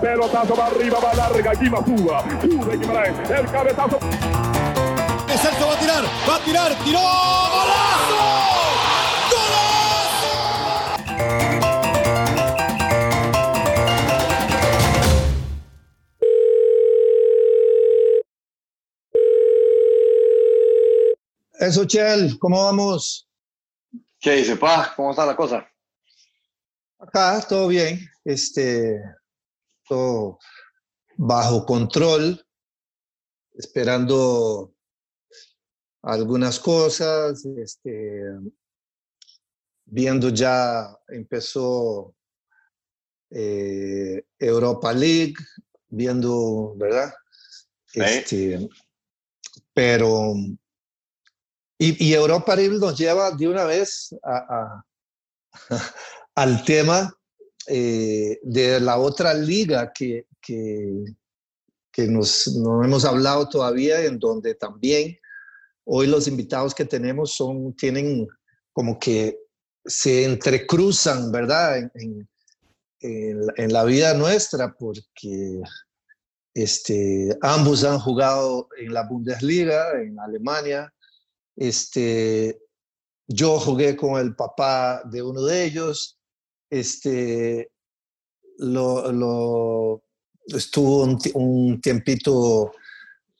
Pelotazo va arriba, va larga, aquí Suba. Sube Guimaraes, el cabezazo. Celso va a tirar, va a tirar, tiró, golazo. Eso, Chel, ¿cómo vamos? ¿Qué dice, pa? ¿Cómo está la cosa? Acá todo bien, este, bajo control, esperando algunas cosas, este, viendo ya empezó eh, Europa League, viendo, ¿verdad? Este, pero y, Europa League nos lleva de una vez al tema eh, de la otra liga que, que, que nos, no hemos hablado todavía, en donde también hoy los invitados que tenemos son, tienen como que se entrecruzan, ¿verdad? En, en, la vida nuestra, porque este, ambos han jugado en la Bundesliga, en Alemania, este, yo jugué con el papá de uno de ellos. Este, lo, estuvo un, tiempito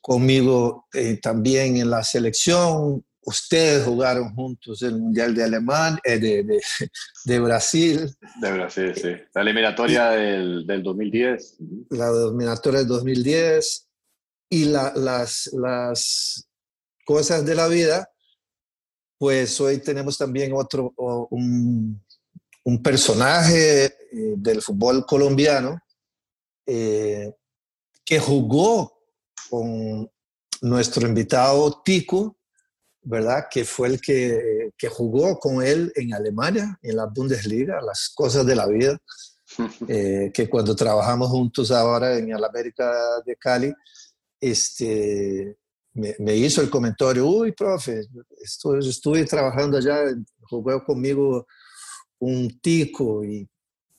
conmigo eh, también en la selección. Ustedes jugaron juntos el Mundial de Alemania, eh, de, de, Brasil. De Brasil, sí. La eliminatoria del, del 2010. La eliminatoria del 2010. Y la, las, las, cosas de la vida, pues hoy tenemos también otro, un, un personaje eh, del fútbol colombiano eh, que jugó con nuestro invitado Tico, ¿verdad? Que fue el que, que, jugó con él en Alemania, en la Bundesliga, las cosas de la vida, eh, que cuando trabajamos juntos ahora en el América de Cali, este, me, hizo el comentario, uy, profe, estoy, estuve trabajando allá, jugó conmigo un tico y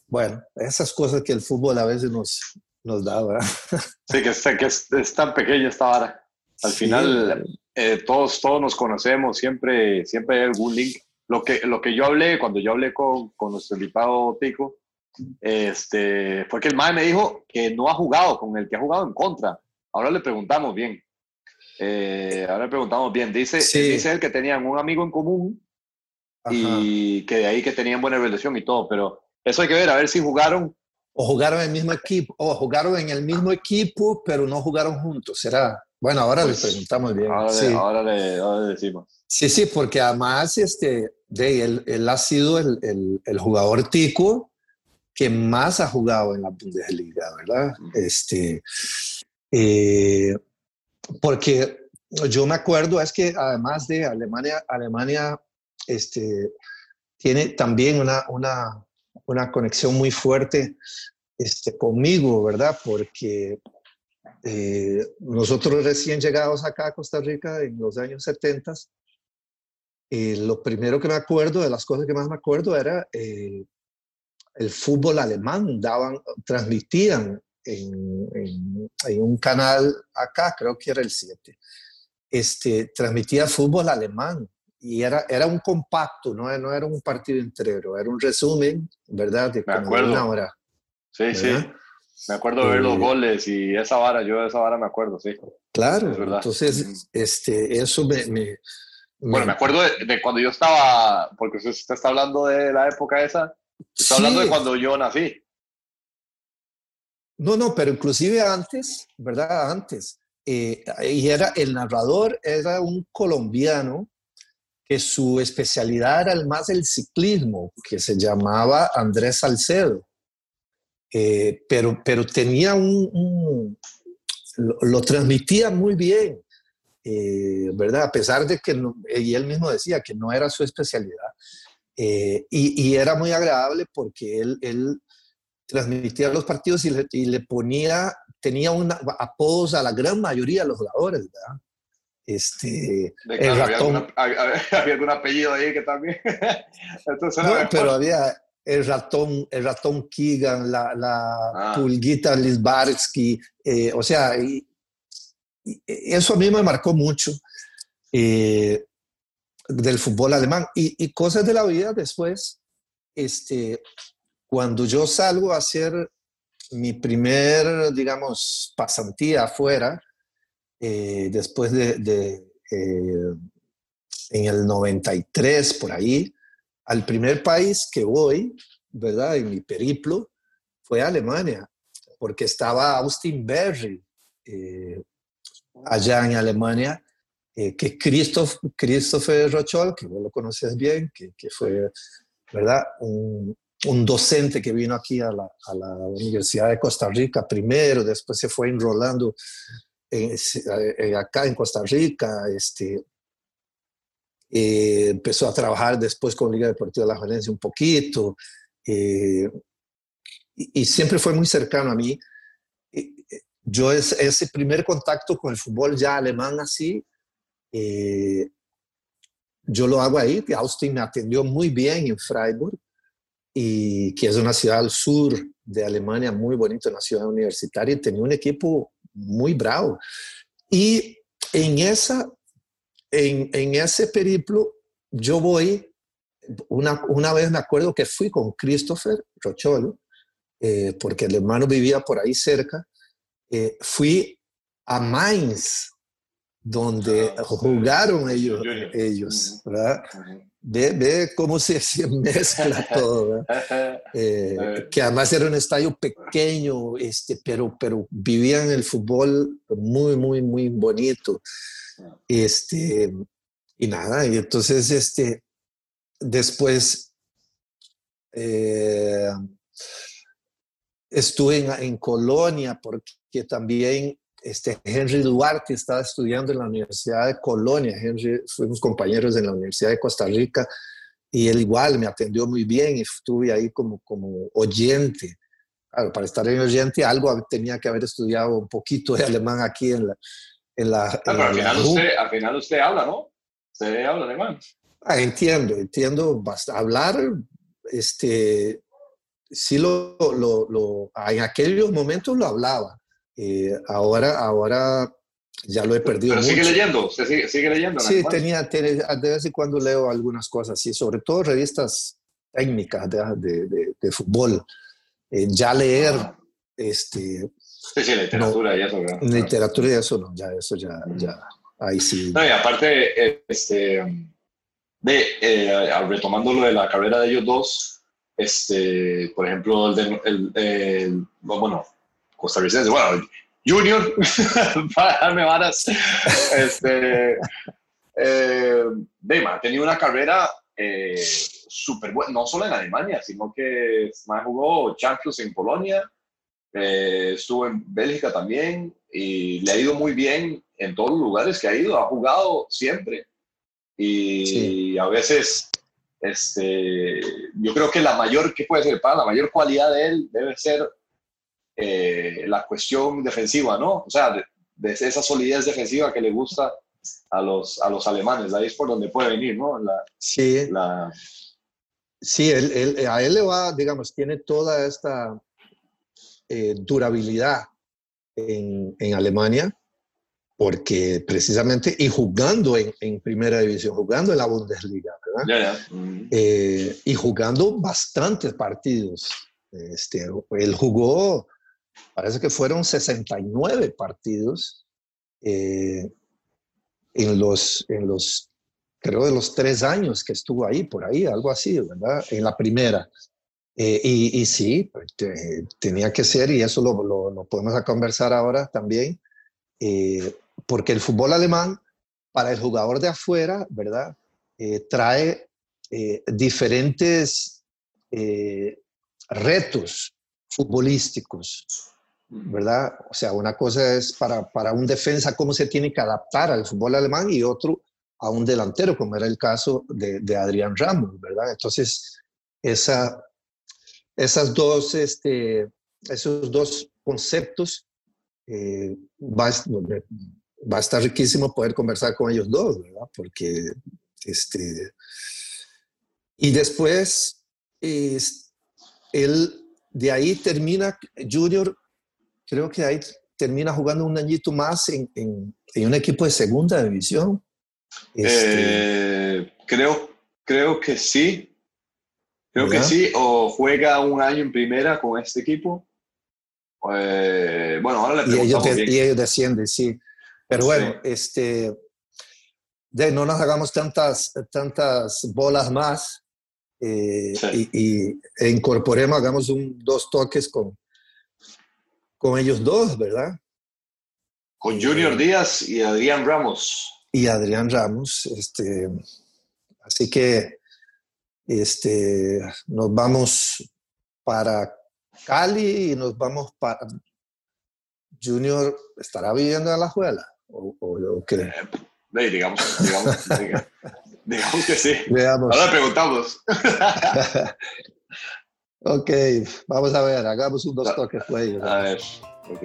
bueno, esas cosas que el fútbol a veces nos, nos da, ¿verdad? Sí, que, que es, tan pequeño esta hora. Al final, eh, todos, todos nos conocemos, siempre, siempre hay algún link. Lo que, lo que yo hablé, cuando yo hablé con, con nuestro invitado Tico, este, fue que el MAE me dijo que no ha jugado con el que ha jugado en contra. Ahora le preguntamos bien. Eh, ahora preguntamos bien. Dice, dice él que tenían un amigo en común y que de ahí que tenían buena relación y todo, pero eso hay que ver, a ver si jugaron. O jugaron en el mismo equipo, o jugaron en el mismo equipo, pero no jugaron juntos, ¿será? Bueno, ahora les pues, preguntamos bien. Ahora, le, decimos. Sí, sí, porque además este, de él, él ha sido el, el, el, jugador tico que más ha jugado en la Bundesliga, ¿verdad? Este, eh, porque yo me acuerdo, es que además de Alemania, Alemania este, tiene también una, una, conexión muy fuerte este, conmigo, ¿verdad? Porque eh, nosotros recién llegados acá a Costa Rica en los años 70, eh, lo primero que me acuerdo, de las cosas que más me acuerdo, era el fútbol alemán, daban, transmitían en, un canal acá, creo que era el 7, este, transmitía fútbol alemán y era, era un compacto, no, no era un partido entero, era un resumen, ¿verdad? De me acuerdo. una hora. Sí, sí. Me acuerdo de ver los eh, goles y esa vara, yo de esa vara me acuerdo, sí. Claro, entonces este, eso me, Bueno, me acuerdo de, cuando yo estaba, porque usted está hablando de la época esa, está hablando de cuando yo nací. No, no, pero inclusive antes, ¿verdad? Antes. Eh, y era, el narrador era un colombiano que su especialidad era más el ciclismo, que se llamaba Andrés Salcedo. Eh, pero, pero tenía un, lo, transmitía muy bien, eh, ¿verdad? A pesar de que, él mismo decía que no era su especialidad. y, y, era muy agradable porque él, transmitía los partidos y le, y le ponía, tenía una, apodos a la gran mayoría de los jugadores, ¿verdad? Este, el había, ratón. había, algún apellido ahí que también. no, pero había, el ratón, el ratón Keegan, la, la Ah. pulguita Lisbarsky, eh, o sea, y- y eso a mí me marcó mucho eh, del fútbol alemán y, y cosas de la vida después, este, cuando yo salgo a hacer mi primer, digamos, pasantía afuera, eh, después de, de, eh, en el 93, por ahí, al primer país que voy, ¿verdad? En mi periplo, fue Alemania, porque estaba Austin Berry eh, allá en Alemania, eh, que Christoph, Christopher Rochol, que vos lo conoces bien, que, que fue, ¿verdad? Un, un docente que vino aquí a la, a la Universidad de Costa Rica primero, después se fue enrolando en- acá en Costa Rica, este, eh, empezó a trabajar después con Liga Deportiva de la Valencia un poquito, eh, y, y siempre fue muy cercano a mí. Eh, eh, Yo es, ese primer contacto con el fútbol ya alemán así, eh, yo lo hago ahí, que Austin me atendió muy bien en Freiburg, y que es una ciudad al sur de Alemania, muy bonita, una ciudad universitaria, y tenía un equipo muy bravo. Y en, esa, en, en ese periplo, yo voy, una, una vez me acuerdo que fui con Christopher Rocholo, eh, porque el hermano vivía por ahí cerca, eh, fui a Mainz, donde Ah, jugaron ellos, ellos. Ve, ve cómo se, se mezcla todo. Eh, Eh. que además era un estadio pequeño, este, pero, pero vivían el fútbol muy, muy, muy bonito. Este, y nada, y entonces este, después eh, estuve en, en Colonia porque también este, Henry Duarte estaba estudiando en la Universidad de Colonia. Henry, fuimos compañeros en la Universidad de Costa Rica y él igual me atendió muy bien y estuve ahí como, como oyente. Claro, para estar en oyente algo tenía que haber estudiado un poquito de alemán aquí en la... En la, Ah, pero en al la final, RU. usted, al final usted habla, ¿no? Usted habla alemán. Ah, entiendo, entiendo Hablar, este, sí lo, lo, lo- en aquellos momentos lo hablaba. Eh, ahora, ahora ya lo he perdido Pero sigue mucho. leyendo, usted sigue, sigue leyendo. en Sí, tenía, tenía- de vez en cuando leo algunas cosas, sí, sobre todo revistas técnicas de, de- de- de fútbol. Eh, ya leer Ah, este, Sí, sí, literatura y eso. ¿verdad? literatura y eso, no, ya eso ya, ya, ahí sí. No, y aparte, este, de, eh, retomando lo de la carrera de ellos dos, este, por ejemplo, el, de, el, el- bueno, costarricense, bueno, Junior, para darme varas, este, eh, Dema, ha tenido una carrera eh, súper buena, no solo en Alemania, sino que más jugó Champions en Polonia, eh, estuvo en Bélgica también y le ha ido muy bien en todos los lugares que ha ido, ha jugado siempre y Sí. a veces este, yo creo que la mayor, ¿qué puede ser? Para la mayor cualidad de él debe ser eh, la cuestión defensiva, ¿no? O sea, de, de esa solidez defensiva que le gusta a los, a los alemanes, ahí es por donde puede venir, ¿no? La, Sí, la, Sí, él, él- a él le va, digamos, tiene toda esta eh, durabilidad en, en Alemania, porque precisamente, y jugando en, en primera división, jugando en la Bundesliga, ¿verdad? ya, ya. Mm. Eh, y jugando bastantes partidos. Este, él jugó, parece que fueron 69 partidos eh, en, los, en los, creo, de los tres años que estuvo ahí, por ahí, algo así, ¿verdad? En la primera. Eh, y, y sí, pues, te- tenía que ser, y eso lo, lo, lo podemos conversar ahora también, eh, porque el fútbol alemán, para el jugador de afuera, ¿verdad? Eh, trae eh, diferentes eh, retos futbolísticos, ¿verdad? O sea, una cosa es para, para un defensa cómo se tiene que adaptar al fútbol alemán y otro a un delantero, como era el caso de, de Adrián Ramos, ¿verdad? Entonces, esa, esas dos, este, esos dos conceptos eh, va, va a estar riquísimo poder conversar con ellos dos, ¿verdad? Porque, este, y después, es- él de ahí termina, Junior, creo que ahí termina jugando un añito más en, en, en un equipo de segunda división. Este, eh, creo, creo que sí. Creo que sí. O juega un año en primera con este equipo. Eh, bueno, ahora le y ellos, bien. y ellos descienden, sí. Pero bueno, este, de, no nos hagamos tantas, tantas bolas más eh, Sí. y, y- e incorporemos, hagamos un, dos toques con, con ellos dos, ¿verdad? Con Junior Díaz y Adrián Ramos. y Adrián Ramos. Este, así que este, nos vamos para Cali y nos vamos para... Junior estará viviendo en la juela. ¿O, o- o qué? Ey, digamos, digamos, diga- digamos que sí. Veamos. Ahora preguntamos. ok, vamos a ver, hagamos un dos toques por ellos. A ver, ok.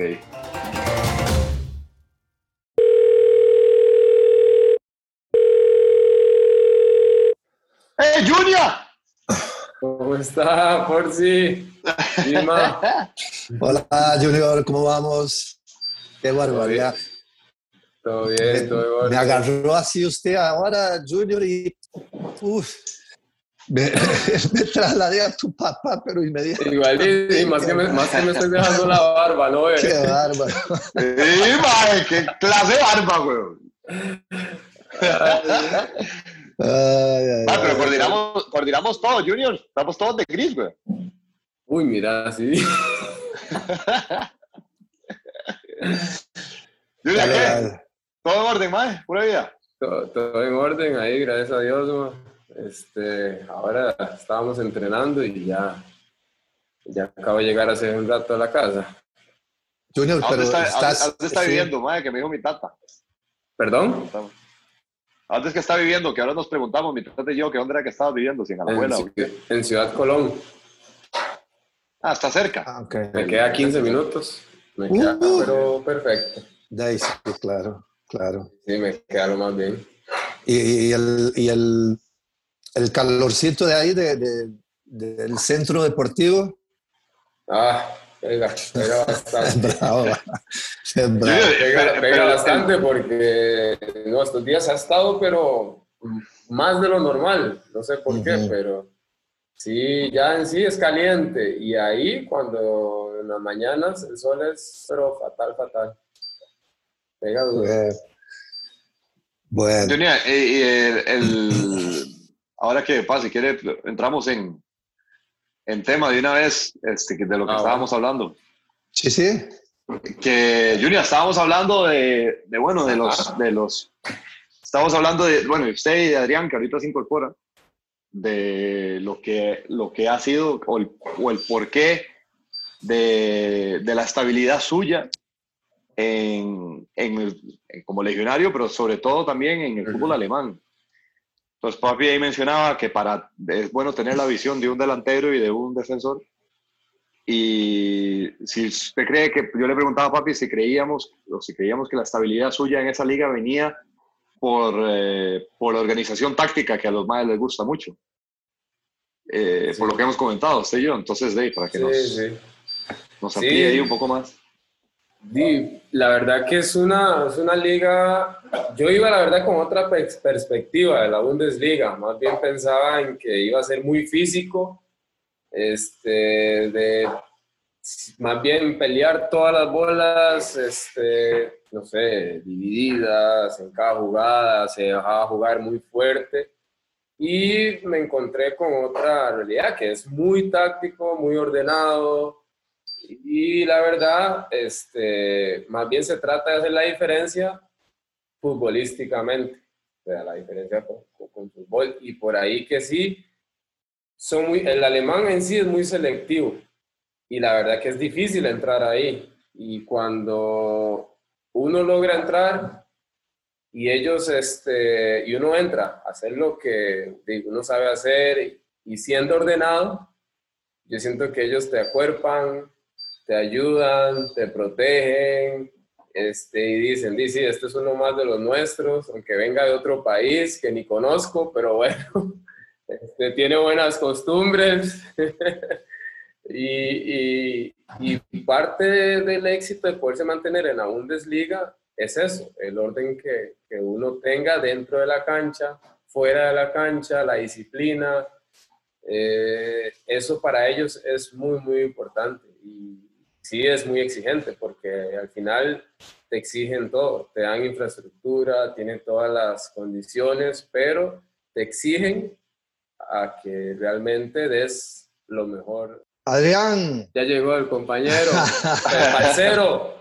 ¡Eh, Junior! ¿Cómo está, Porci? Hola Junior, ¿cómo vamos? Qué barbaridad. todo bien, todo Me bien. agarró así usted ahora, Junior, y uf, me, me trasladé a tu papá, pero inmediatamente. Igual, y, y más, que me, más que me estoy dejando la barba, ¿no? Qué bárbaro. ¡Sí, mae! ¡Qué clase de barba, weón! Ay, ay, Ah, pero ay. coordinamos, coordinamos todo, Junior. Estamos todos de gris, güey. Uy, mira, sí. Junior, Dale, ¿qué? dale. ¿Todo en orden, mae? ¿Pura vida? Todo, todo en orden ahí, gracias a Dios, ma. Este, ahora estábamos entrenando y ya, ya acabo de llegar hace un rato a la casa. Junior, ¿A pero dónde está, estás. dónde- a dónde está sí. viviendo, mae? Que me dijo mi tata. ¿Perdón? ¿A dónde es que está viviendo? Que ahora nos preguntamos, mi tata y yo, que dónde era que estaba viviendo, si en En, Alajuela. o- Ciudad- en Ciudad Colón. Ah, está cerca. Ah, ok. Me queda 15 minutos. Me queda, Uh. pero perfecto. De ahí sí, claro, claro. Sí, me queda lo más bien. Y, y el, y el, el calorcito de ahí, de, de- del centro deportivo. Ah, pega, pega bastante. Bravo. Pega, bastante porque no, estos días ha estado, pero más de lo normal. No sé por qué, pero sí, ya en sí es caliente. Y ahí, cuando en las mañanas el sol es, pero fatal, fatal. Pega duro. Bueno, Junior, eh, el- ahora que pasa, si quiere, entramos en, en tema de una vez este, de lo que Ah, estábamos hablando. sí, sí. que Junior, estábamos hablando de, de, bueno, de los, de los, estábamos hablando de, bueno, usted y de Adrián, que ahorita se incorpora, de lo que, lo que ha sido o el, o el porqué de, de la estabilidad suya en, en el- en- como legionario, pero sobre todo también en el fútbol alemán. Entonces, papi ahí mencionaba que para, es bueno tener la visión de un delantero y de un defensor. Y si usted cree que, yo le preguntaba a papi si creíamos, o si creíamos que la estabilidad suya en esa liga venía por, eh, por la organización táctica que a los madres les gusta mucho. Eh, Sí. Por lo que hemos comentado, usted y yo. Entonces, Dave, para que Sí, nos, sí. nos amplíe ahí un poco más. Di, la verdad que es una, es una liga, yo iba la verdad con otra pers- perspectiva de la Bundesliga, más bien pensaba en que iba a ser muy físico, este, de más bien pelear todas las bolas, este, no sé, divididas en cada jugada, se dejaba jugar muy fuerte y me encontré con otra realidad que es muy táctico, muy ordenado, y la verdad, este, más bien se trata de hacer la diferencia futbolísticamente, o sea, la diferencia con, con- fútbol. Y por ahí que sí, son muy, el alemán en sí es muy selectivo y la verdad que es difícil entrar ahí. Y cuando uno logra entrar y ellos, este, y uno entra a hacer lo que uno sabe hacer y siendo ordenado, yo siento que ellos te acuerpan, te ayudan, te protegen, este, y dicen, dice, este es uno más de los nuestros, aunque venga de otro país que ni conozco, pero bueno, este, tiene buenas costumbres. Y, y, parte del éxito de poderse mantener en la Bundesliga es eso, el orden que, que, uno tenga dentro de la cancha, fuera de la cancha, la disciplina. Eh, eso para ellos es muy, muy importante. Y sí es muy exigente porque al final te exigen todo, te dan infraestructura, tienen todas las condiciones, pero te exigen a que realmente des lo mejor. Adrián. Ya llegó el compañero, el parcero.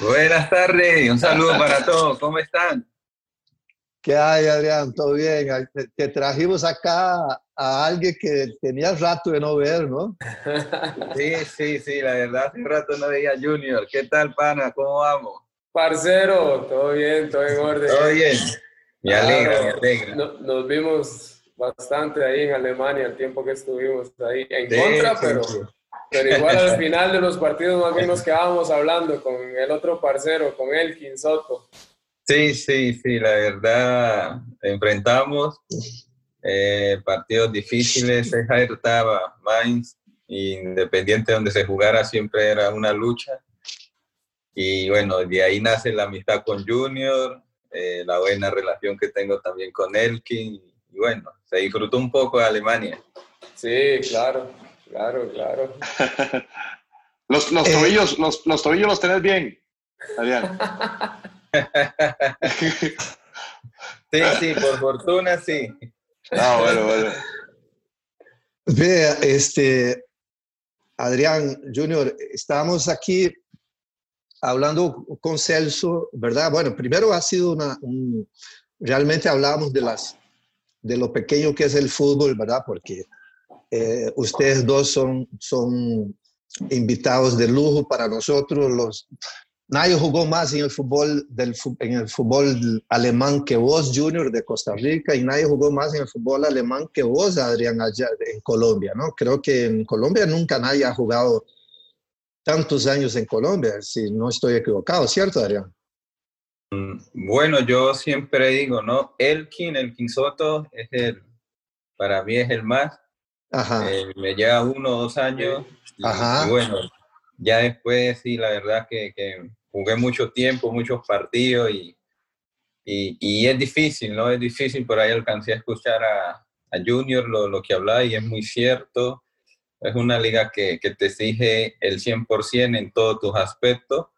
Buenas tardes, un saludo para todos, ¿cómo están? ¿Qué hay, Adrián? ¿Todo bien? Te trajimos acá a alguien que tenía rato de no ver, ¿no? Sí, sí, sí, la verdad, hace rato no veía Junior. ¿Qué tal, pana? ¿Cómo vamos? Parcero, todo bien, todo en orden. Todo bien. Me alegra, me alegra. nos vimos bastante ahí en Alemania el tiempo que estuvimos ahí. En contra, pero, pero igual al final de los partidos más bien nos quedábamos hablando con el otro parcero, con Elkin Soto. Sí, sí, sí, la verdad, enfrentamos eh, partidos difíciles, estaba Mainz, independiente de donde se jugara, siempre era una lucha. Y bueno, de ahí nace la amistad con Junior, eh, la buena relación que tengo también con Elkin. Y bueno, se disfrutó un poco de Alemania. Sí, claro, claro, claro. los, los, eh, tobillos, los, los tobillos los tenés bien, Adrián. sí, sí, por fortuna sí. Ah, bueno, bueno. Vea, este, Adrián Junior, estamos aquí hablando con Celso, ¿verdad? Bueno, primero ha sido una, realmente hablábamos de las, de lo pequeño que es el fútbol, ¿verdad? Porque eh, ustedes dos son, son invitados de lujo para nosotros, los Nadie jugó más en el fútbol, del, en el fútbol alemán que vos, Junior, de Costa Rica, y nadie jugó más en el fútbol alemán que vos, Adrián, allá en Colombia, ¿no? Creo que en Colombia nunca nadie ha jugado tantos años en Colombia, si no estoy equivocado, ¿cierto, Adrián? Mm, bueno, yo siempre digo, ¿no? Elkin, Elkin Soto, es el, para mí es el más. Ajá. Eh, me lleva uno o dos años. Ajá. y bueno, ya después sí, la verdad que, jugué mucho tiempo, muchos partidos y, y, y, es difícil, ¿no? Es difícil, por ahí alcancé a escuchar a, a Junior lo, lo, que hablaba y es muy cierto. Es una liga que, que te exige el 100% en todos tus aspectos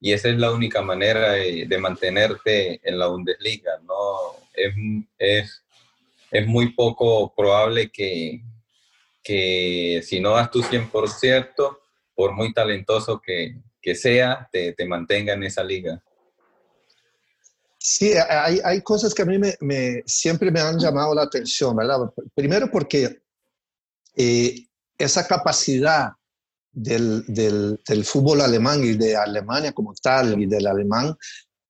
y esa es la única manera de, de mantenerte en la Bundesliga, ¿no? Es, es, es muy poco probable que, que si no das tu 100%, por muy talentoso que, que sea, te, te, mantenga en esa liga. Sí, hay, hay cosas que a mí me, me, siempre me han llamado la atención, ¿verdad? Primero porque eh, esa capacidad del, del, del, fútbol alemán y de Alemania como tal y del alemán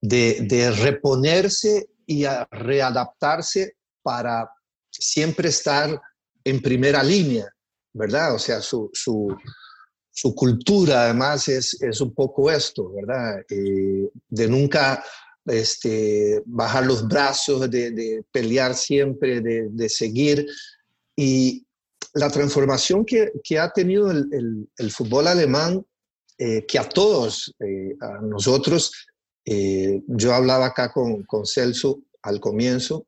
de, de reponerse y a readaptarse para siempre estar en primera línea, ¿verdad? O sea, su, su, su cultura además es, es un poco esto, ¿verdad? Eh, de nunca este, bajar los brazos, de, pelear siempre, de, seguir. Y la transformación que, que ha tenido el, el, el fútbol alemán, eh, que a todos, eh, a nosotros, yo hablaba acá con, con Celso al comienzo,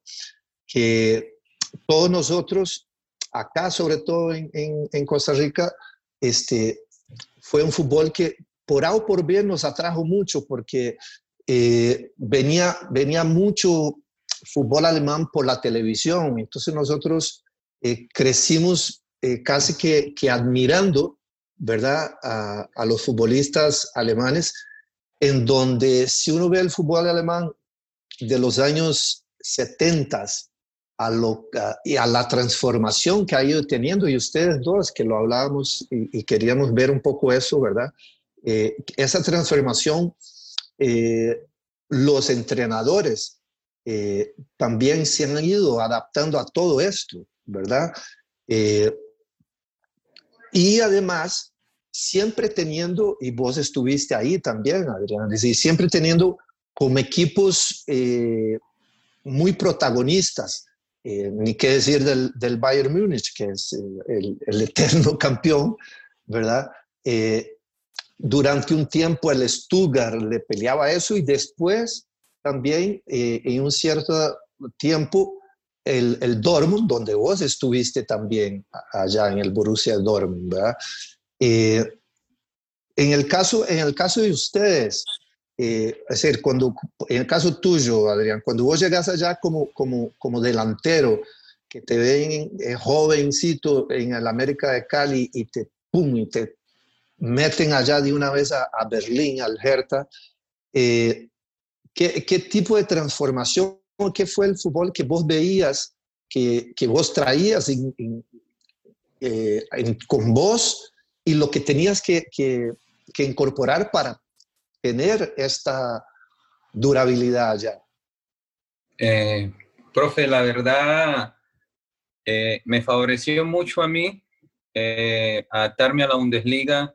que todos nosotros, acá sobre todo en, en, en Costa Rica, este, fue un fútbol que por A o por B nos atrajo mucho porque eh, venía, venía mucho fútbol alemán por la televisión. Entonces nosotros eh, crecimos eh, casi que, que, admirando, ¿verdad?, a, a, los futbolistas alemanes, en donde si uno ve el fútbol alemán de los años 70 a, lo, a, y a la transformación que ha ido teniendo, y ustedes dos que lo hablábamos y, y queríamos ver un poco eso, ¿verdad? Eh, esa transformación, eh, los entrenadores eh, también se han ido adaptando a todo esto, ¿verdad? Eh, y además, siempre teniendo, y vos estuviste ahí también, Adrián, y siempre teniendo como equipos eh, muy protagonistas, eh, ni qué decir del, del, Bayern Múnich, que es el, el, eterno campeón, ¿verdad? Eh, durante un tiempo el Stuttgart le peleaba eso y después también eh, en un cierto tiempo el, el, Dortmund, donde vos estuviste también allá en el Borussia Dortmund, ¿verdad? Eh, en, el caso, en el caso de ustedes, eh, es decir, cuando, en el caso tuyo, Adrián, cuando vos llegas allá como, como, como delantero, que te ven eh, jovencito en el América de Cali y te, pum, y te meten allá de una vez a, Berlín, al Hertha, ¿qué, ¿qué, tipo de transformación, qué fue el fútbol que vos veías, que, que vos traías con vos y lo que tenías que, que, que incorporar para tener esta durabilidad ya? Eh, profe, la verdad eh, me favoreció mucho a mí eh, adaptarme a la Bundesliga,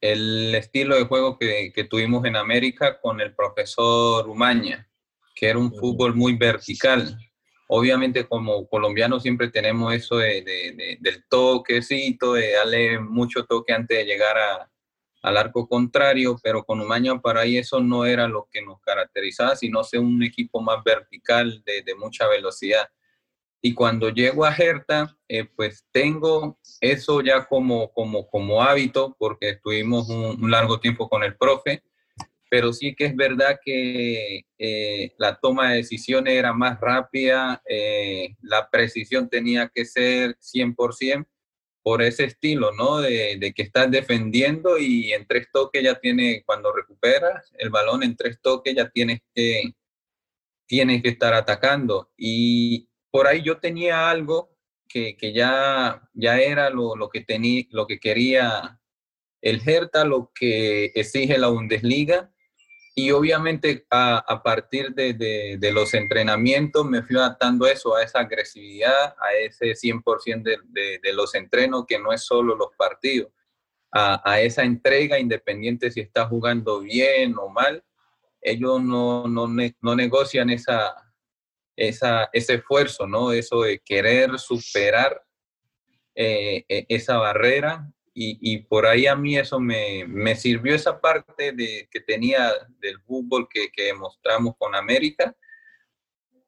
el estilo de juego que, que, tuvimos en América con el profesor Umaña, que era un fútbol muy vertical. Obviamente como colombianos siempre tenemos eso de, de, del toquecito, de darle mucho toque antes de llegar a, al arco contrario, pero con Umaña para ahí eso no era lo que nos caracterizaba, sino ser un equipo más vertical, de, mucha velocidad. Y cuando llego a Hertha, eh, pues tengo eso ya como, como, como hábito, porque estuvimos un, largo tiempo con el profe, pero sí que es verdad que eh, la toma de decisiones era más rápida, eh, la precisión tenía que ser 100%, por ese estilo, ¿no? De, que estás defendiendo y en tres toques ya tiene, cuando recuperas el balón en tres toques ya tienes que, tienes que estar atacando. Y por ahí yo tenía algo que, ya, ya era lo, lo, que tenía, lo que quería el Hertha, lo que exige la Bundesliga y obviamente a, partir de, los entrenamientos me fui adaptando eso, a esa agresividad, a ese 100% de, de, los entrenos, que no es solo los partidos, a, esa entrega independiente si está jugando bien o mal. Ellos no, no, no negocian esa, esa, ese esfuerzo, ¿no? Eso de querer superar eh, e, esa barrera y, por ahí a mí eso me, me, sirvió esa parte de, que tenía del fútbol que, que mostramos con América,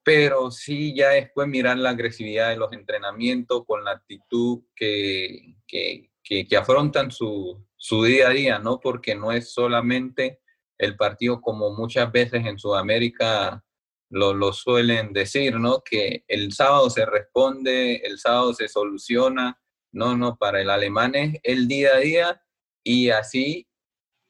pero sí ya después mirar la agresividad de los entrenamientos con la actitud que, que, que, afrontan su, su, día a día, ¿no? Porque no es solamente el partido como muchas veces en Sudamérica lo, lo suelen decir, ¿no? Que el sábado se responde, el sábado se soluciona, no, no, para el alemán es el día a día y así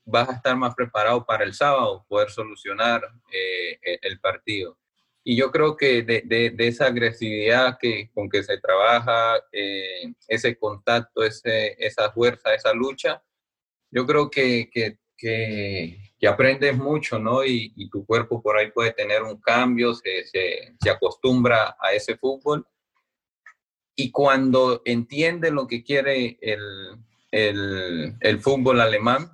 vas a estar más preparado para el sábado, poder solucionar eh, e, el partido. Y yo creo que de, esa agresividad que, con que se trabaja, eh, ese contacto, ese, esa fuerza, esa lucha, yo creo que, que, que, aprendes mucho, ¿no? Y, y, tu cuerpo por ahí puede tener un cambio, se, se, se acostumbra a ese fútbol y cuando entiende lo que quiere el, el, fútbol alemán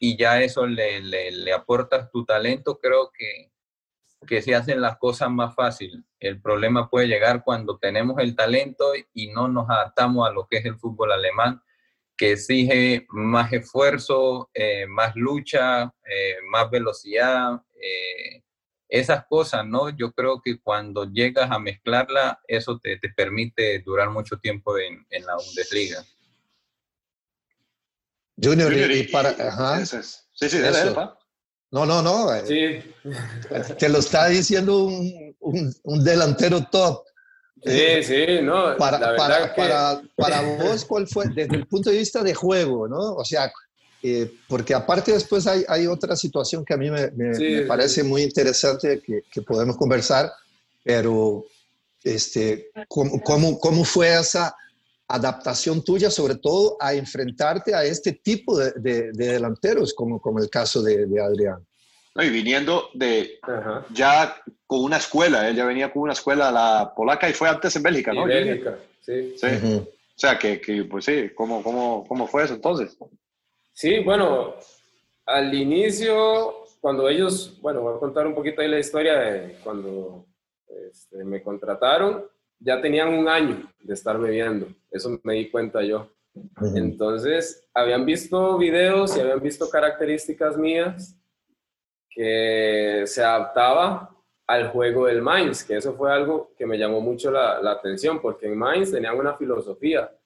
y ya eso le, le, aportas tu talento, creo que, que se hacen las cosas más fácil. El problema puede llegar cuando tenemos el talento y no nos adaptamos a lo que es el fútbol alemán, que exige más esfuerzo, eh, más lucha, eh, más velocidad, eh, esas cosas, ¿no? Yo creo que cuando llegas a mezclarla, eso te, te permite durar mucho tiempo en, en la Bundesliga. Junior, y, para... Ajá. Sí, sí, No, no, no. Eh, sí. Te lo está diciendo un, un, un delantero top. Sí, eh, sí, no. Para, para, para, para, vos, ¿cuál fue? Desde el punto de vista de juego, ¿no? O sea, eh, porque aparte después hay, hay, otra situación que a mí me, me, parece muy interesante que, que, podemos conversar, pero este, ¿cómo, cómo, cómo fue esa adaptación tuya, sobre todo a enfrentarte a este tipo de, de, delanteros, como, como el caso de, de Adrián? y viniendo de ya con una escuela, él ya venía con una escuela, la polaca, y fue antes en Bélgica, ¿no? Bélgica, sí. sí. O sea, que, que, pues sí, ¿cómo, cómo, ¿cómo fue eso entonces? Sí, bueno, al inicio, cuando ellos, bueno, voy a contar un poquito ahí la historia de cuando este, me contrataron, ya tenían un año de estar viendo, eso me di cuenta yo. Entonces, habían visto videos y habían visto características mías que se adaptaba al juego del Mainz, que eso fue algo que me llamó mucho la, la atención, porque en Mainz tenían una filosofía,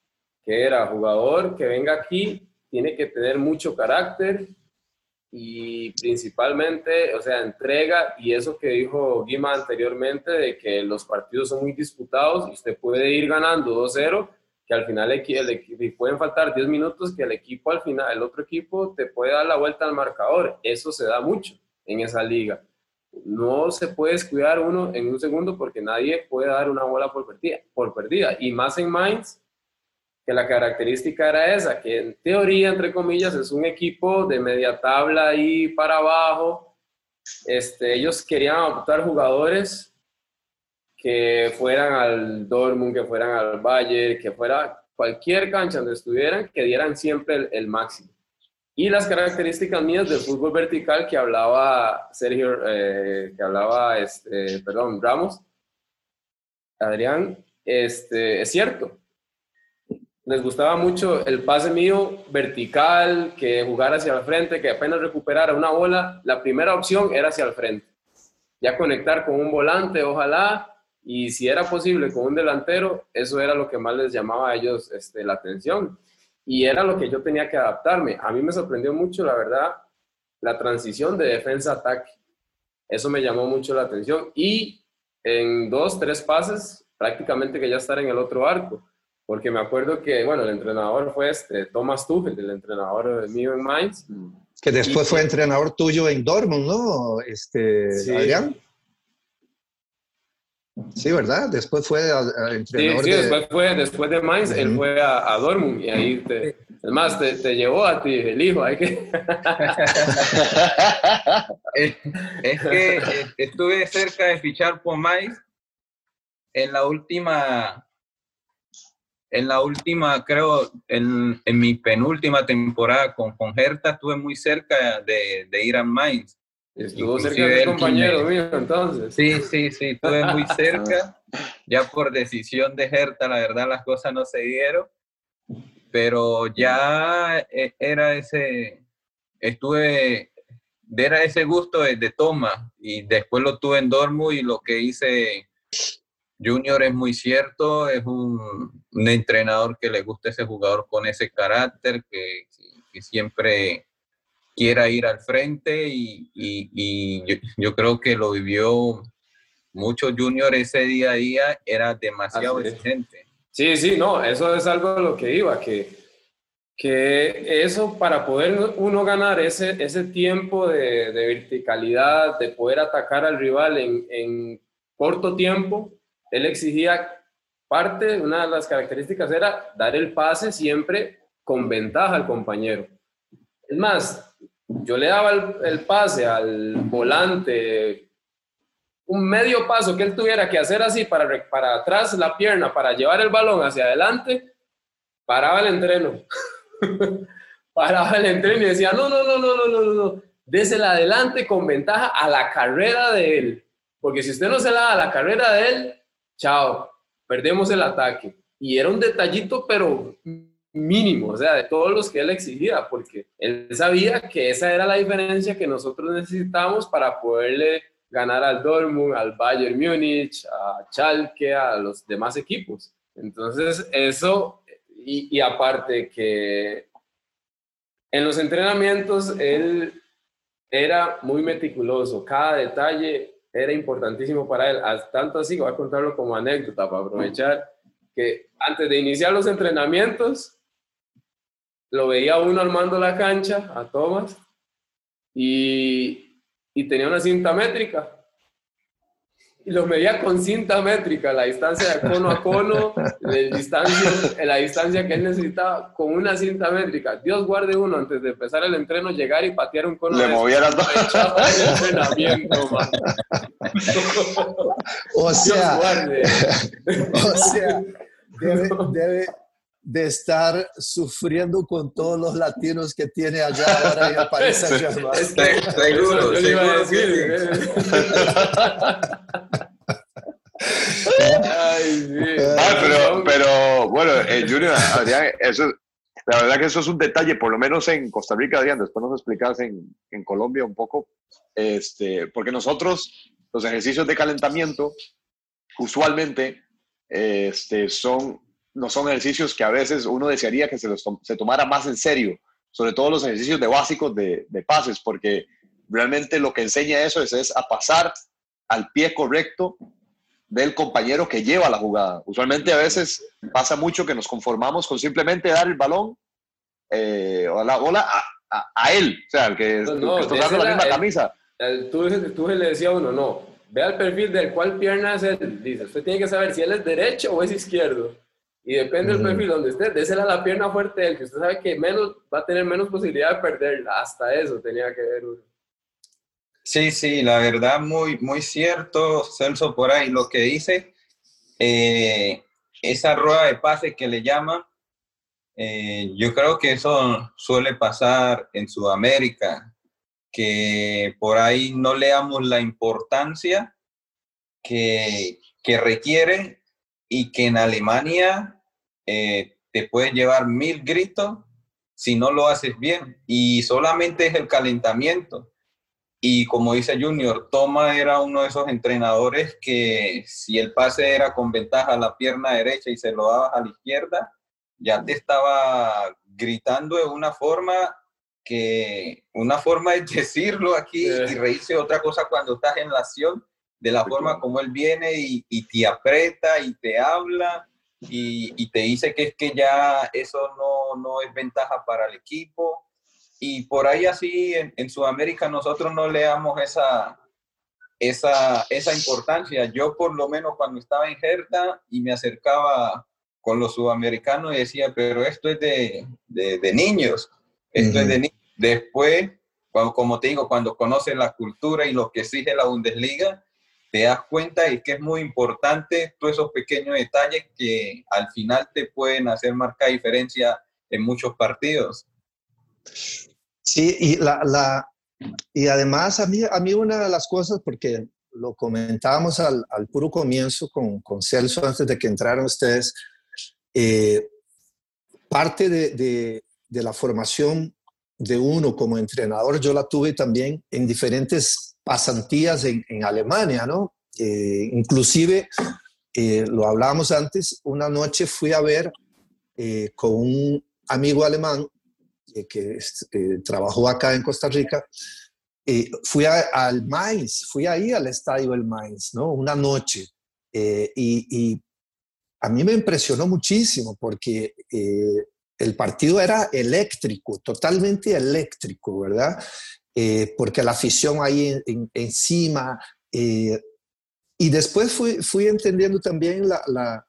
que era jugador que venga aquí, tiene que tener mucho carácter y principalmente, o sea, entrega y eso que dijo Guima anteriormente de que los partidos son muy disputados y usted puede ir ganando 2-0, que al final le, pueden faltar 10 minutos, que el equipo al final, el otro equipo te puede dar la vuelta al marcador. Eso se da mucho en esa liga. No se puede descuidar uno en un segundo porque nadie puede dar una bola por perdida, por perdida. Y más en Mainz, que la característica era esa, que en teoría, entre comillas, es un equipo de media tabla ahí para abajo. Este, ellos querían adoptar jugadores que fueran al Dortmund, que fueran al Bayern, que fuera cualquier cancha donde estuvieran, que dieran siempre el máximo. Y las características mías del fútbol vertical que hablaba Sergio, eh, que hablaba, este, perdón, Ramos, Adrián, este, es cierto. Les gustaba mucho el pase mío vertical, que jugar hacia el frente, que apenas recuperara una bola, la primera opción era hacia el frente. Ya conectar con un volante, ojalá, y si era posible con un delantero, eso era lo que más les llamaba a ellos este, la atención y era lo que yo tenía que adaptarme. A mí me sorprendió mucho, la verdad, la transición de defensa-ataque. Eso me llamó mucho la atención y en dos, tres pases prácticamente que ya estar en el otro arco. Porque me acuerdo que, bueno, el entrenador fue este, Thomas Tuchel, el entrenador mío en Mainz. Que después fue entrenador tuyo en Dortmund, ¿no? Este, Adrián. Sí, ¿verdad? Después fue a, entrenador sí, sí, después fue, después de Mainz, él fue a, a, Dortmund y ahí te, es más, te, te, llevó a ti el hijo, hay que... es, es, que eh, estuve cerca de fichar por Mainz en la última, en la última, creo, en, en mi penúltima temporada con, con Hertha, estuve muy cerca de, de ir a Mainz Estuvo cerca de compañero mío, entonces. Sí, sí, sí, estuve muy cerca. Ya por decisión de Herta, la verdad, las cosas no se dieron. Pero ya eh, era ese, estuve, era ese gusto de, de toma. Y después lo tuve en Dortmund y lo que hice Junior es muy cierto, es un, un entrenador que le gusta ese jugador con ese carácter, que, que siempre quiera ir al frente y, y, yo, creo que lo vivió mucho Junior ese día a día, era demasiado exigente. Sí, sí, no, eso es algo de lo que iba, que, que eso para poder uno ganar ese, ese tiempo de, de verticalidad, de poder atacar al rival en, en corto tiempo, él exigía parte, una de las características era dar el pase siempre con ventaja al compañero. Es más, yo le daba el, pase al volante, un medio paso que él tuviera que hacer así para, para atrás la pierna, para llevar el balón hacia adelante, paraba el entreno. paraba el entreno y decía, no, no, no, no, no, no, no, desde el adelante con ventaja a la carrera de él. Porque si usted no se la da a la carrera de él, chao, perdemos el ataque. Y era un detallito, pero mínimo, o sea, de todos los que él exigía, porque él sabía que esa era la diferencia que nosotros necesitábamos para poderle ganar al Dortmund, al Bayern Múnich, a Schalke, a los demás equipos. Entonces, eso, y, y aparte que en los entrenamientos él era muy meticuloso, cada detalle era importantísimo para él, tanto así, voy a contarlo como anécdota para aprovechar que antes de iniciar los entrenamientos, lo veía uno armando la cancha, a Thomas, y, y tenía una cinta métrica. Y lo medía con cinta métrica, la distancia de cono a cono, la distancia, la distancia que él necesitaba, con una cinta métrica. Dios guarde uno antes de empezar el entreno, llegar y patear un cono. Le moviera todo. o sea, o sea, debe, debe, de estar sufriendo con todos los latinos que tiene allá ahora en el país Seguro, seguro. Ay, sí. ah, pero, pero bueno, eh, Junior, Adrián, eso, La verdad que eso es un detalle, por lo menos en Costa Rica, Adrián, después nos explicas en, en Colombia un poco, este, porque nosotros los ejercicios de calentamiento usualmente este, son, no son ejercicios que a veces uno desearía que se, los se tomara más en serio, sobre todo los ejercicios de básicos de, de, pases, porque realmente lo que enseña eso es, es a pasar al pie correcto del compañero que lleva la jugada. Usualmente a veces pasa mucho que nos conformamos con simplemente dar el balón eh, o la bola a, a, él, o sea, el que, no, está usando la misma camisa. tú, tú, le decía a uno, no, vea el perfil del cual pierna es él. Dice, usted tiene que saber si él es derecho o es izquierdo. Y depende del perfil donde esté, désela la pierna fuerte del que usted sabe que menos va a tener menos posibilidad de perderla. Hasta eso tenía que ver uno. Sí, sí, la verdad, muy, muy cierto, Celso, por ahí. Lo que dice, eh, esa rueda de pase que le llaman, eh, yo creo que eso suele pasar en Sudamérica, que por ahí no le damos la importancia que, que requiere y que en Alemania eh, te puede llevar mil gritos si no lo haces bien y solamente es el calentamiento. Y como dice Junior, Toma era uno de esos entrenadores que si el pase era con ventaja a la pierna derecha y se lo dabas a la izquierda, ya te estaba gritando de una forma que, una forma de decirlo aquí y reírse otra cosa cuando estás en la acción, de la forma como él viene y, te aprieta y te habla y, y, te dice que es que ya eso no, no es ventaja para el equipo y por ahí así en, Sudamérica nosotros no le damos esa, esa, esa importancia. Yo por lo menos cuando estaba en Gerta y me acercaba con los sudamericanos y decía, pero esto es de, de, niños, esto es de niños. Después, cuando, como te digo, cuando conoces la cultura y lo que exige la Bundesliga, te das cuenta y que es muy importante todos esos pequeños detalles que al final te pueden hacer marcar diferencia en muchos partidos. Sí, y, la, la, y además a mí, a mí una de las cosas, porque lo comentábamos al, al puro comienzo con, con, Celso antes de que entraran ustedes, eh, parte de, de, de, la formación de uno como entrenador, yo la tuve también en diferentes pasantías en, en Alemania, ¿no? Eh, inclusive, eh, lo hablábamos antes, una noche fui a ver con un amigo alemán eh, que eh, trabajó acá en Costa Rica, eh, fui al Mainz, fui ahí al estadio del Mainz, ¿no? Una noche. Y, a mí me impresionó muchísimo porque el partido era eléctrico, totalmente eléctrico, ¿verdad? Porque la afición ahí encima. y después fui, fui entendiendo también la, la,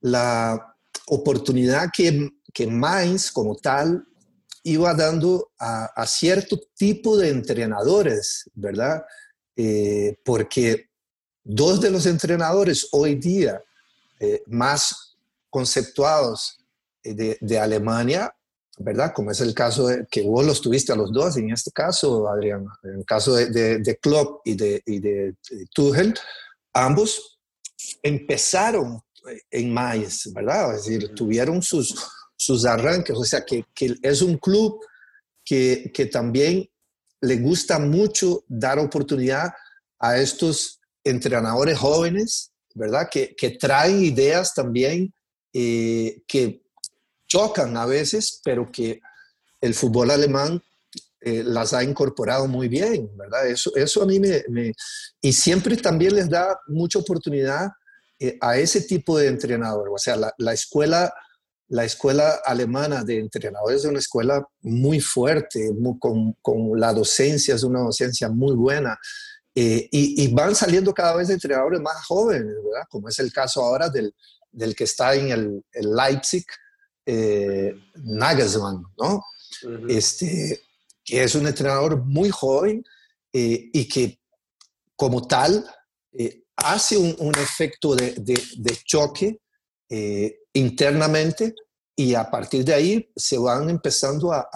la oportunidad que, que Mainz como tal iba dando a, cierto tipo de entrenadores, ¿verdad? Eh, porque dos de los entrenadores hoy día eh, más conceptuados eh, de, Alemania, ¿verdad? Como es el caso de, que vos los tuviste a los dos, en este caso, Adrián, en el caso de, de, Klopp y de, y de Tuchel, ambos empezaron en Mainz, ¿verdad? Es decir, tuvieron sus, sus arranques, o sea, que, que es un club que, que, también le gusta mucho dar oportunidad a estos entrenadores jóvenes, ¿verdad? Que, que traen ideas también eh, que chocan a veces, pero que el fútbol alemán eh, las ha incorporado muy bien, ¿verdad? Eso, eso a mí me, me Y siempre también les da mucha oportunidad eh, a ese tipo de entrenador, o sea, la, la escuela la escuela alemana de entrenadores es una escuela muy fuerte, con, con, la docencia, es una docencia muy buena. Eh, y, van saliendo cada vez entrenadores más jóvenes, ¿verdad? Como es el caso ahora del, del que está en el, Leipzig, eh, Nagelsmann, ¿no? este, que es un entrenador muy joven eh, y que como tal hace un, un efecto de, de, de choque internamente y a partir de ahí se van empezando a,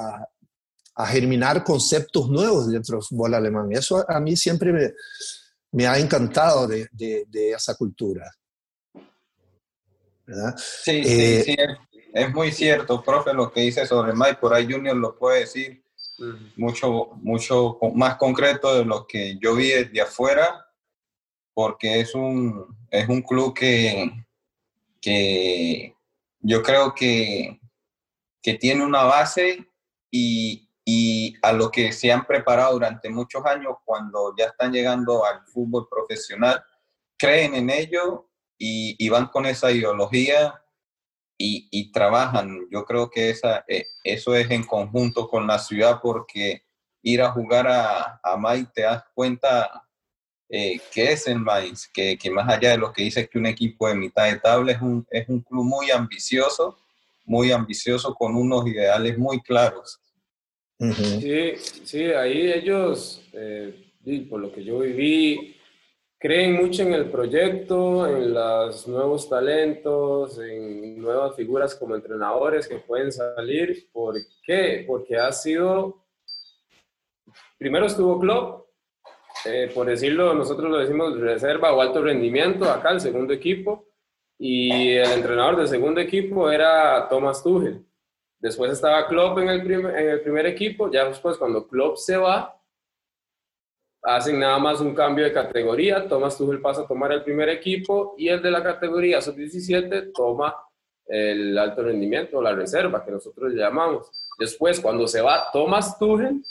a, germinar conceptos nuevos dentro del fútbol alemán. Eso a, mí siempre me, me ha encantado de, de, esa cultura. Sí, sí, eh, es muy cierto, profe, lo que dice sobre Mike, por ahí Junior lo puede decir mucho, mucho más concreto de lo que yo vi desde afuera, porque es un, es un club que, que yo creo que, que tiene una base y, y a lo que se han preparado durante muchos años cuando ya están llegando al fútbol profesional, creen en ello y, y van con esa ideología y, y, trabajan. Yo creo que esa, eh, eso es en conjunto con la ciudad porque ir a jugar a, a te das cuenta eh, que es el Mainz, que, que, más allá de lo que dice que un equipo de mitad de tabla es un, es un club muy ambicioso, muy ambicioso con unos ideales muy claros. Sí, sí, ahí ellos, eh, por lo que yo viví, creen mucho en el proyecto, en los nuevos talentos, en nuevas figuras como entrenadores que pueden salir. ¿Por qué? Porque ha sido, primero estuvo Klopp, eh, por decirlo, nosotros lo decimos reserva o alto rendimiento, acá el segundo equipo, y el entrenador del segundo equipo era Thomas Tuchel. Después estaba Klopp en el, primer, en el primer equipo, ya después cuando Klopp se va, hacen nada más un cambio de categoría, Thomas Tuchel pasa a tomar el primer equipo y el de la categoría sub-17 toma el alto rendimiento, la reserva, que nosotros llamamos. Después, cuando se va Thomas Tuchel,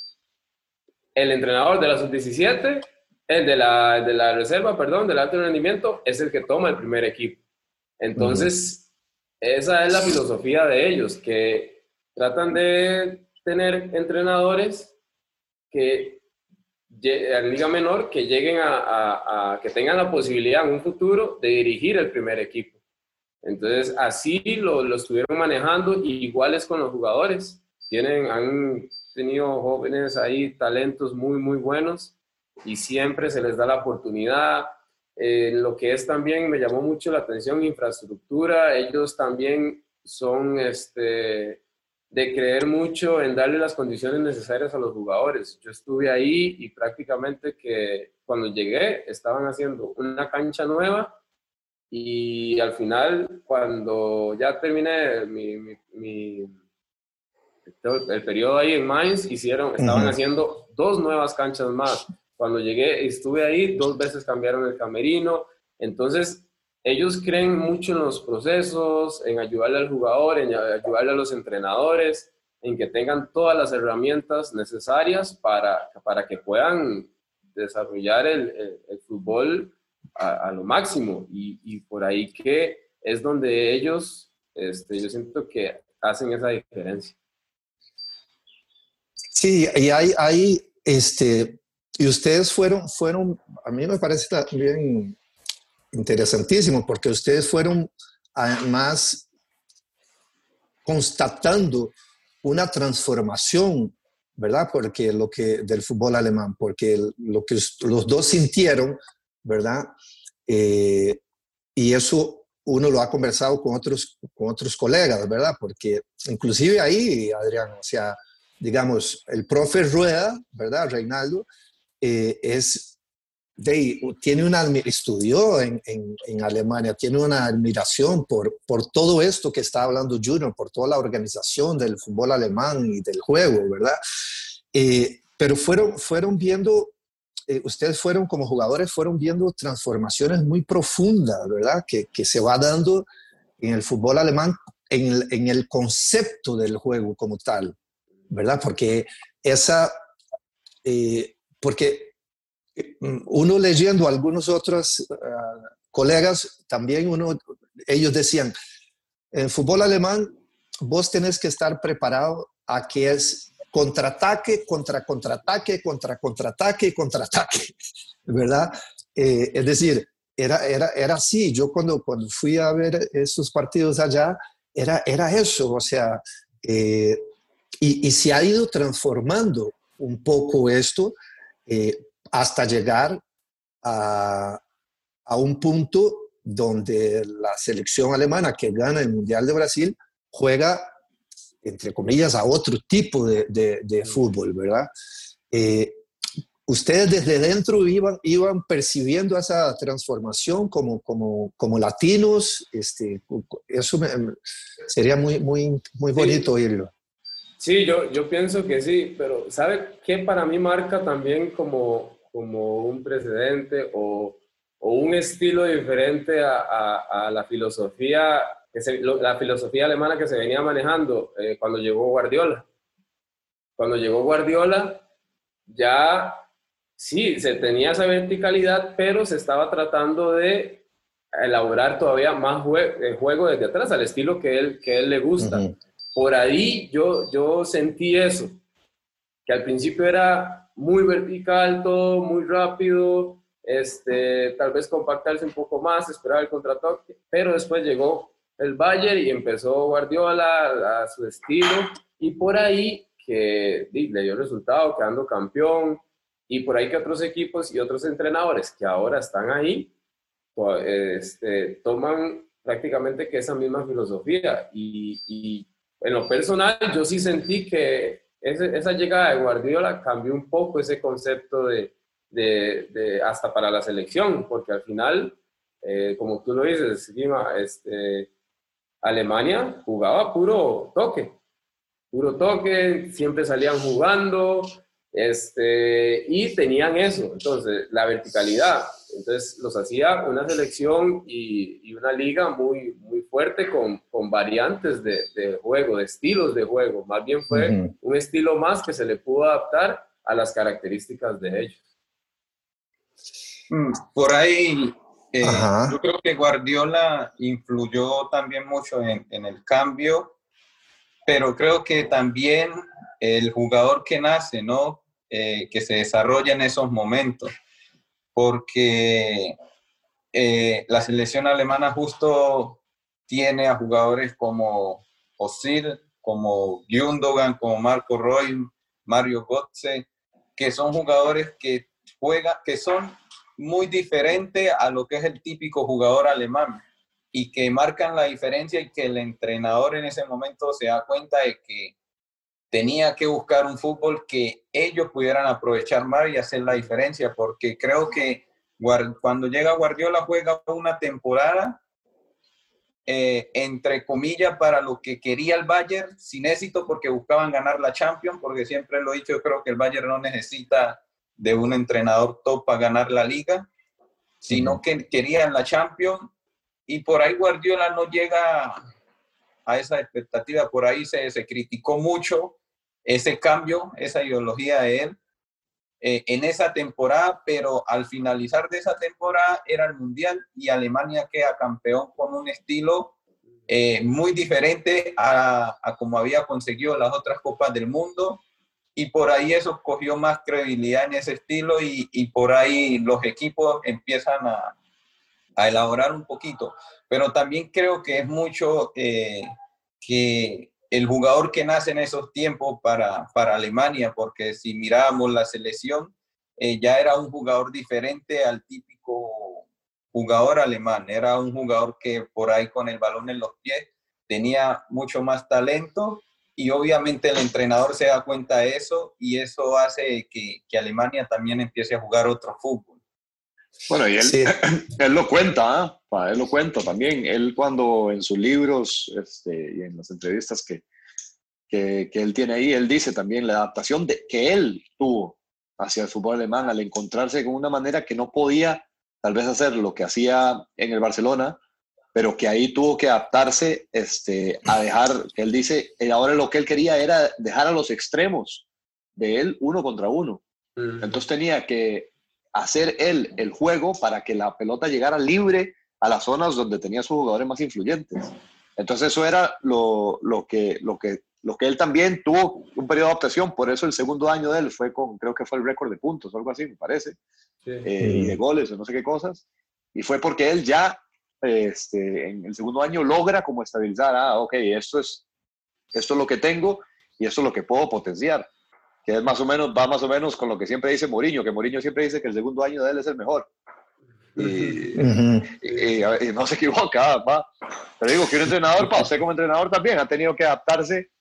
el entrenador de la sub-17, el de la, de la reserva, perdón, del alto rendimiento, es el que toma el primer equipo. Entonces, esa es la filosofía de ellos, que tratan de tener entrenadores que a Liga Menor que lleguen a, que tengan la posibilidad en un futuro de dirigir el primer equipo. Entonces, así lo, lo estuvieron manejando, iguales con los jugadores. Tienen, han tenido jóvenes ahí, talentos muy, muy buenos, y siempre se les da la oportunidad. Eh, lo que es también, me llamó mucho la atención, infraestructura. Ellos también son este, de creer mucho en darle las condiciones necesarias a los jugadores. Yo estuve ahí y prácticamente que cuando llegué estaban haciendo una cancha nueva y al final cuando ya terminé mi, mi, el periodo ahí en Mainz, hicieron, estaban haciendo dos nuevas canchas más. Cuando llegué, estuve ahí, dos veces cambiaron el camerino. Entonces, ellos creen mucho en los procesos, en ayudarle al jugador, en ayudarle a los entrenadores, en que tengan todas las herramientas necesarias para, para que puedan desarrollar el, fútbol a, lo máximo. Y, y, por ahí que es donde ellos, este, yo siento que hacen esa diferencia. Sí, y hay, hay este, y ustedes fueron, fueron, a mí me parece también interesantísimo, porque ustedes fueron además constatando una transformación, ¿verdad? Porque lo que del fútbol alemán, porque lo que los dos sintieron, ¿verdad? Eh, y eso uno lo ha conversado con otros, con otros colegas, ¿verdad? Porque inclusive ahí, Adrián, o sea, digamos, el profe Rueda, ¿verdad? Reinaldo, eh, es de, tiene una, estudió en, en, Alemania, tiene una admiración por, por todo esto que está hablando Junior, por toda la organización del fútbol alemán y del juego, ¿verdad? Eh, pero fueron, fueron viendo, eh, ustedes fueron como jugadores, fueron viendo transformaciones muy profundas, ¿verdad? Que, que se va dando en el fútbol alemán, en el, en el concepto del juego como tal, ¿verdad? Porque esa, eh, porque uno leyendo a algunos otros ah, colegas, también uno, ellos decían, en fútbol alemán vos tenés que estar preparado a que es contraataque, contra contraataque, contra contraataque contraataque, ¿verdad? Eh, es decir, era, era, era así. Yo cuando, cuando fui a ver esos partidos allá, era, era eso, o sea, eh, y, y, se ha ido transformando un poco esto. Eh, hasta llegar a, a un punto donde la selección alemana que gana el Mundial de Brasil juega, entre comillas, a otro tipo de, de, fútbol, ¿verdad? Eh, ¿Ustedes desde dentro iban, iban percibiendo esa transformación como, como, como latinos? Este, eso sería muy, muy, muy bonito oírlo. Sí, yo, yo pienso que sí, pero ¿sabe qué para mí marca también como, como un precedente o, o un estilo diferente a, a, la filosofía que la filosofía alemana que se venía manejando eh, cuando llegó Guardiola? Cuando llegó Guardiola, ya sí, se tenía esa verticalidad, pero se estaba tratando de elaborar todavía más eh, juego desde atrás, al estilo que él, que él le gusta. Por ahí yo, yo sentí eso, que al principio era muy vertical todo, muy rápido, este, tal vez compactarse un poco más, esperar el contratoque, pero después llegó el Bayern y empezó Guardiola a, su estilo y por ahí que le dio resultado, quedando campeón, y por ahí que otros equipos y otros entrenadores que ahora están ahí, este, toman prácticamente que esa misma filosofía. Y, en lo personal, yo sí sentí que esa llegada de Guardiola cambió un poco ese concepto de, hasta para la selección, porque al final, eh, como tú lo dices, este, Alemania jugaba puro toque, puro toque, siempre salían jugando, este, y tenían eso, entonces, la verticalidad. Entonces, los hacía una selección y, una liga muy, muy fuerte con, con variantes de, de, juego, de estilos de juego. Más bien fue un estilo más que se le pudo adaptar a las características de ellos. Mm, por ahí, eh, yo creo que Guardiola influyó también mucho en, en el cambio, pero creo que también el jugador que nace, ¿no? Eh, que se desarrolla en esos momentos, porque eh, la selección alemana justo tiene a jugadores como Osil, como Gundogan, como Marco Roy, Mario Götze, que son jugadores que juegan, que son muy diferentes a lo que es el típico jugador alemán y que marcan la diferencia y que el entrenador en ese momento se da cuenta de que tenía que buscar un fútbol que ellos pudieran aprovechar más y hacer la diferencia, porque creo que cuando llega Guardiola juega una temporada, eh, entre comillas, para lo que quería el Bayern, sin éxito, porque buscaban ganar la Champions, porque siempre lo he dicho, yo creo que el Bayern no necesita de un entrenador top para ganar la liga, sino que querían la Champions, y por ahí Guardiola no llega a esa expectativa, por ahí se, se criticó mucho ese cambio, esa ideología de él eh, en esa temporada, pero al finalizar de esa temporada era el Mundial y Alemania queda campeón con un estilo eh, muy diferente a, a, como había conseguido las otras copas del mundo y por ahí eso cogió más credibilidad en ese estilo y, y por ahí los equipos empiezan a, a, elaborar un poquito. Pero también creo que es mucho eh, que el jugador que nace en esos tiempos para, para Alemania, porque si mirábamos la selección, eh, ya era un jugador diferente al típico jugador alemán, era un jugador que por ahí con el balón en los pies tenía mucho más talento y obviamente el entrenador se da cuenta de eso y eso hace que, que Alemania también empiece a jugar otro fútbol. Bueno, y él, él lo cuenta, ¿eh? él lo cuenta también. Él cuando en sus libros este, y en las entrevistas que, que, que, él tiene ahí, él dice también la adaptación de, que él tuvo hacia el fútbol alemán al encontrarse con una manera que no podía tal vez hacer lo que hacía en el Barcelona, pero que ahí tuvo que adaptarse este, a dejar, él dice, eh, ahora lo que él quería era dejar a los extremos de él uno contra uno. Mm. Entonces tenía que hacer él el juego para que la pelota llegara libre a las zonas donde tenía sus jugadores más influyentes. Entonces eso era lo, lo, que, lo, que, lo que él también tuvo un periodo de adaptación, por eso el segundo año de él fue con, creo que fue el récord de puntos o algo así, me parece, eh, y de goles o no sé qué cosas, y fue porque él ya este, en el segundo año logra como estabilizar, ah, ok, esto es, esto es lo que tengo y esto es lo que puedo potenciar que es más o menos, va más o menos con lo que siempre dice Mourinho, que Mourinho siempre dice que el segundo año de él es el mejor. Y, no se equivoca, va. Pero digo que un entrenador, para usted como entrenador también, ha tenido que adaptarse.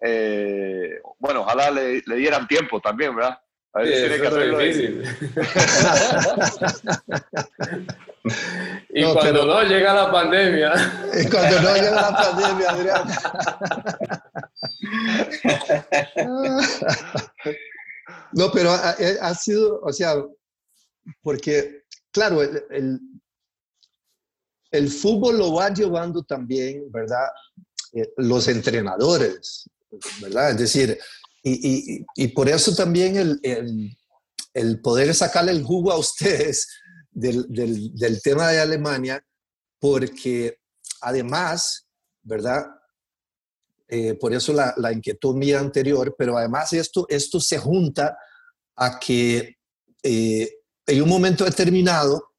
Eh, bueno, ojalá le, le, dieran tiempo también, ¿verdad? A ver, tiene que hacerlo difícil. y cuando no llega la pandemia. y cuando no llega la pandemia, Adrián. no, pero ha, ha, sido, o sea, porque, claro, el, el, el fútbol lo va llevando también, ¿verdad? Eh, los entrenadores, ¿verdad? Es decir, y, y, y por eso también el, el, el, poder sacarle el jugo a ustedes del, del, del tema de Alemania, porque además, ¿verdad? Eh, por eso la, la, inquietud mía anterior, pero además esto, esto se junta a que eh, en un momento determinado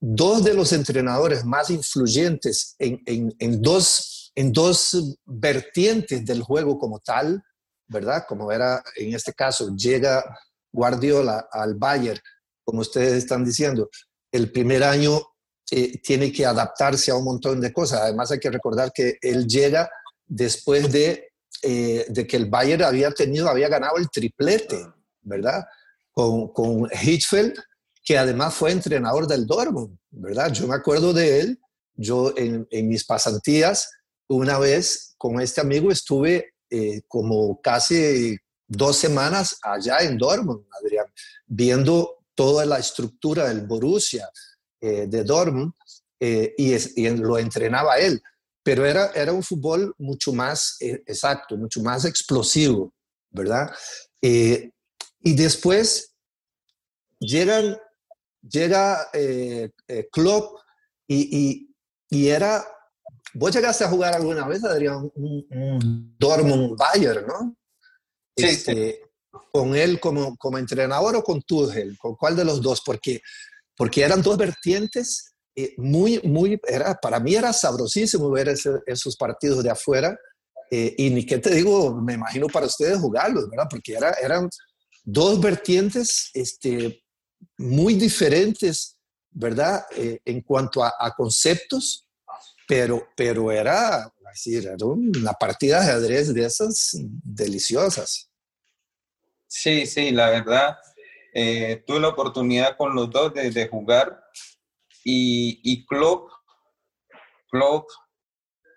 dos de los entrenadores más influyentes en, en, dos, en dos vertientes del juego como tal, ¿verdad? Como era en este caso, llega Guardiola al Bayern, como ustedes están diciendo, el primer año eh, tiene que adaptarse a un montón de cosas. Además hay que recordar que él llega después de, eh, de que el Bayern había tenido, había ganado el triplete, ¿verdad? Con, con Hitchfeld que además fue entrenador del Dortmund, ¿verdad? Yo me acuerdo de él, yo en, mis pasantías, una vez con este amigo estuve eh, como casi dos semanas allá en Dortmund, Adrián, viendo toda la estructura del Borussia eh, de Dortmund eh, y, lo entrenaba él. Pero era, era un fútbol mucho más exacto, mucho más explosivo, ¿verdad? y después llegan llega eh, eh Klopp y, y, era, vos llegaste a jugar alguna vez, Adrián, un, Dortmund Bayern, ¿no? Sí, este, Con él como, como entrenador o con Tuchel, ¿con cuál de los dos? Porque, porque eran dos vertientes eh, muy, muy, era, para mí era sabrosísimo ver esos partidos de afuera. Eh, y ni qué te digo, me imagino para ustedes jugarlos, ¿verdad? Porque era, eran dos vertientes este, muy diferentes, ¿verdad? Eh, en cuanto a, conceptos, pero, pero era, decir, una partida de ajedrez de esas deliciosas. Sí, sí, la verdad, eh, tuve la oportunidad con los dos de, jugar y, y Klopp, Klopp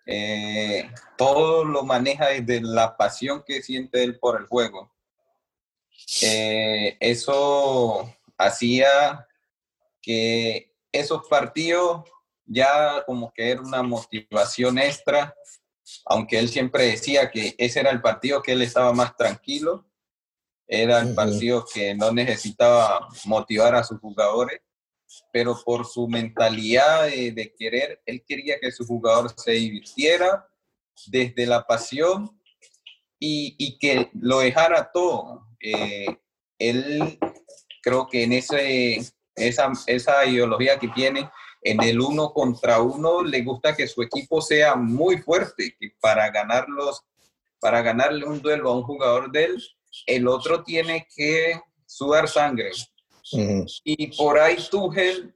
eh, todo lo maneja desde la pasión que siente él por el juego. eso hacía que esos partidos ya como que era una motivación extra, aunque él siempre decía que ese era el partido que él estaba más tranquilo, era el partido que no necesitaba motivar a sus jugadores, pero por su mentalidad de, querer, él quería que su jugador se divirtiera desde la pasión y, que lo dejara todo. Eh, él creo que en ese, esa, esa ideología que tiene, en el uno contra uno, le gusta que su equipo sea muy fuerte, que para ganarlos, para ganarle un duelo a un jugador de él, el otro tiene que sudar sangre. Y por ahí Tuchel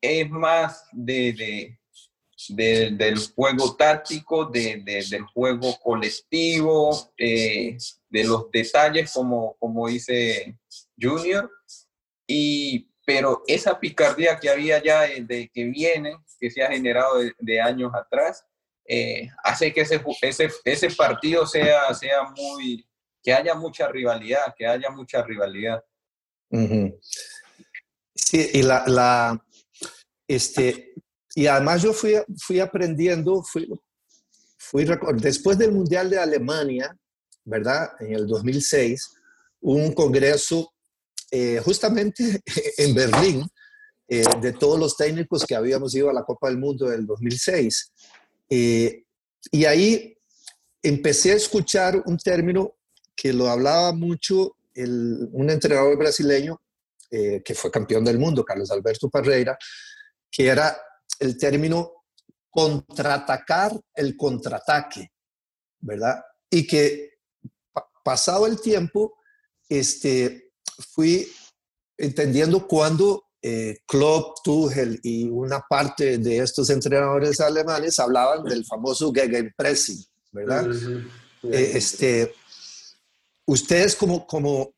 es más de, de, del juego táctico, de, del juego colectivo, eh, de los detalles, como, como dice Junior, y, pero esa picardía que había ya de, que viene, que se ha generado de, años atrás, eh, hace que ese, ese, ese, partido sea, sea muy, que haya mucha rivalidad, que haya mucha rivalidad. Sí, y la, la, este, y además yo fui, fui aprendiendo, fui, fui, después del Mundial de Alemania, ¿verdad? En el 2006, un congreso eh, justamente en Berlín, eh, de todos los técnicos que habíamos ido a la Copa del Mundo del 2006. Eh, y ahí empecé a escuchar un término que lo hablaba mucho un entrenador brasileño que fue campeón del mundo, Carlos Alberto Parreira, que era el término contraatacar el contraataque, ¿verdad? Y que pasado el tiempo, este, fui entendiendo cuando eh, Klopp, Tuchel y una parte de estos entrenadores alemanes hablaban del famoso Gegenpressing, ¿verdad? Eh, este, ustedes como, como,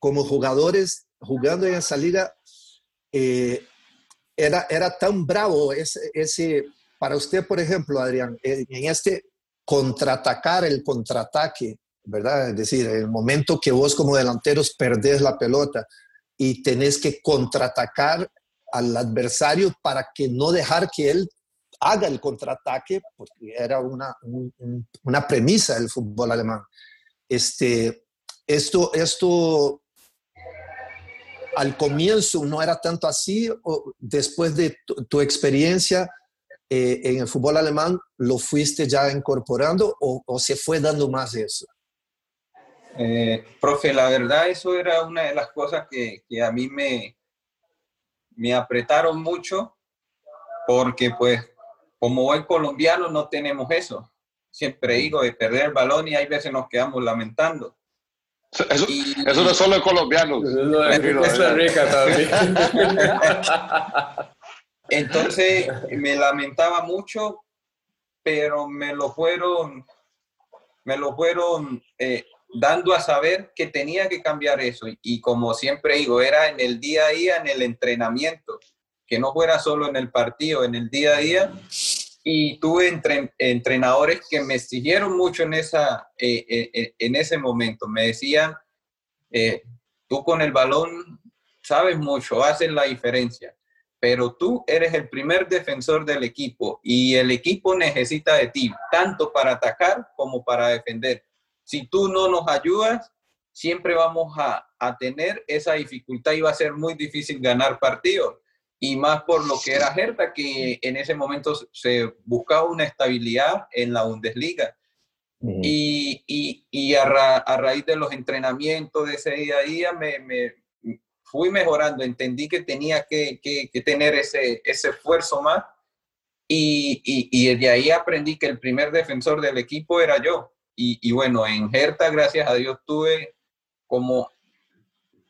como jugadores jugando en esa liga, eh, era, era tan bravo ese, ese, para usted, por ejemplo, Adrián, en este contraatacar el contraataque, ¿verdad? Es decir, el momento que vos como delanteros perdés la pelota y tenés que contraatacar al adversario para que no dejar que él haga el contraataque, porque era una, una premisa del fútbol alemán. Este, esto, esto al comienzo no era tanto así, o después de tu, experiencia eh, en el fútbol alemán, ¿lo fuiste ya incorporando o, se fue dando más eso? Eh, profe, la verdad eso era una de las cosas que, que, a mí me, me apretaron mucho porque pues como buen colombiano no tenemos eso. Siempre digo de perder el balón y hay veces nos quedamos lamentando. Eso, eso no es solo de colombianos. Eso Rica también. Entonces me lamentaba mucho, pero me lo fueron, me lo fueron eh, dando a saber que tenía que cambiar eso. Y, como siempre digo, era en el día a día, en el entrenamiento, que no fuera solo en el partido, en el día a día. Y tuve entrenadores que me exigieron mucho en, esa, eh, eh, en ese momento. Me decían, tú con el balón sabes mucho, haces la diferencia pero tú eres el primer defensor del equipo y el equipo necesita de ti, tanto para atacar como para defender. Si tú no nos ayudas, siempre vamos a, tener esa dificultad y va a ser muy difícil ganar partidos. Y más por lo que era Hertha, que en ese momento se buscaba una estabilidad en la Bundesliga. Y, a, raíz de los entrenamientos de ese día a día, me, fui mejorando, entendí que tenía que, tener ese, ese esfuerzo más y, y, de ahí aprendí que el primer defensor del equipo era yo. Y, bueno, en Hertha, gracias a Dios, tuve como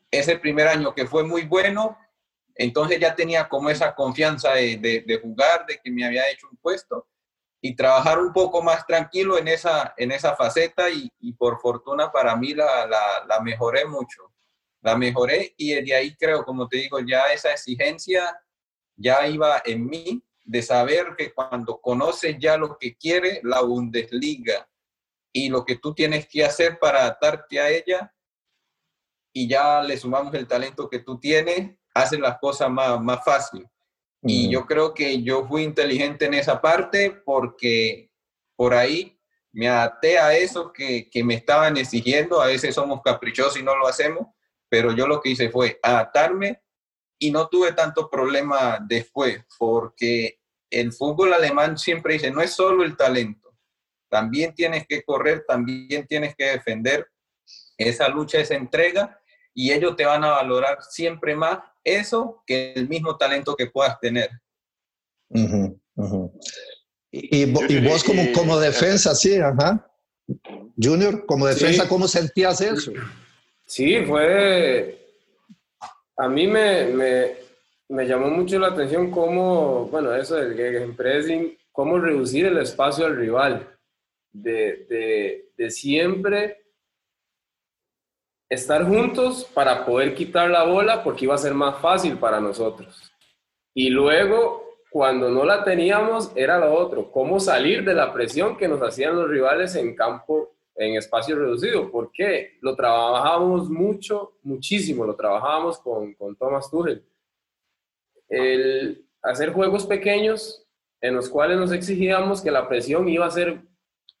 ese primer año que fue muy bueno, entonces ya tenía como esa confianza de, jugar, de que me había hecho un puesto y trabajar un poco más tranquilo en esa, en esa faceta y, por fortuna para mí la, la, la mejoré mucho la mejoré y de ahí creo, como te digo, ya esa exigencia ya iba en mí de saber que cuando conoces ya lo que quiere la Bundesliga y lo que tú tienes que hacer para adaptarte a ella y ya le sumamos el talento que tú tienes, hacen las cosas más, más fácil. Y yo creo que yo fui inteligente en esa parte porque por ahí me adapté a eso que, que me estaban exigiendo. A veces somos caprichosos y no lo hacemos, pero yo lo que hice fue adaptarme y no tuve tanto problema después, porque el fútbol alemán siempre dice, no es solo el talento, también tienes que correr, también tienes que defender, esa lucha, esa entrega, y ellos te van a valorar siempre más eso que el mismo talento que puedas tener. Y, vos como, como defensa, sí, ajá. Junior, como defensa, ¿cómo sentías eso? Sí, fue. A mí me, me, me llamó mucho la atención cómo, bueno, eso del gegenpressing, cómo reducir el espacio al rival. De, de, de siempre estar juntos para poder quitar la bola porque iba a ser más fácil para nosotros. Y luego, cuando no la teníamos, era lo otro, cómo salir de la presión que nos hacían los rivales en campo en espacio reducido. ¿Por qué? Lo trabajábamos mucho, muchísimo, lo trabajábamos con, con Thomas Tuchel. El hacer juegos pequeños en los cuales nos exigíamos que la presión iba a ser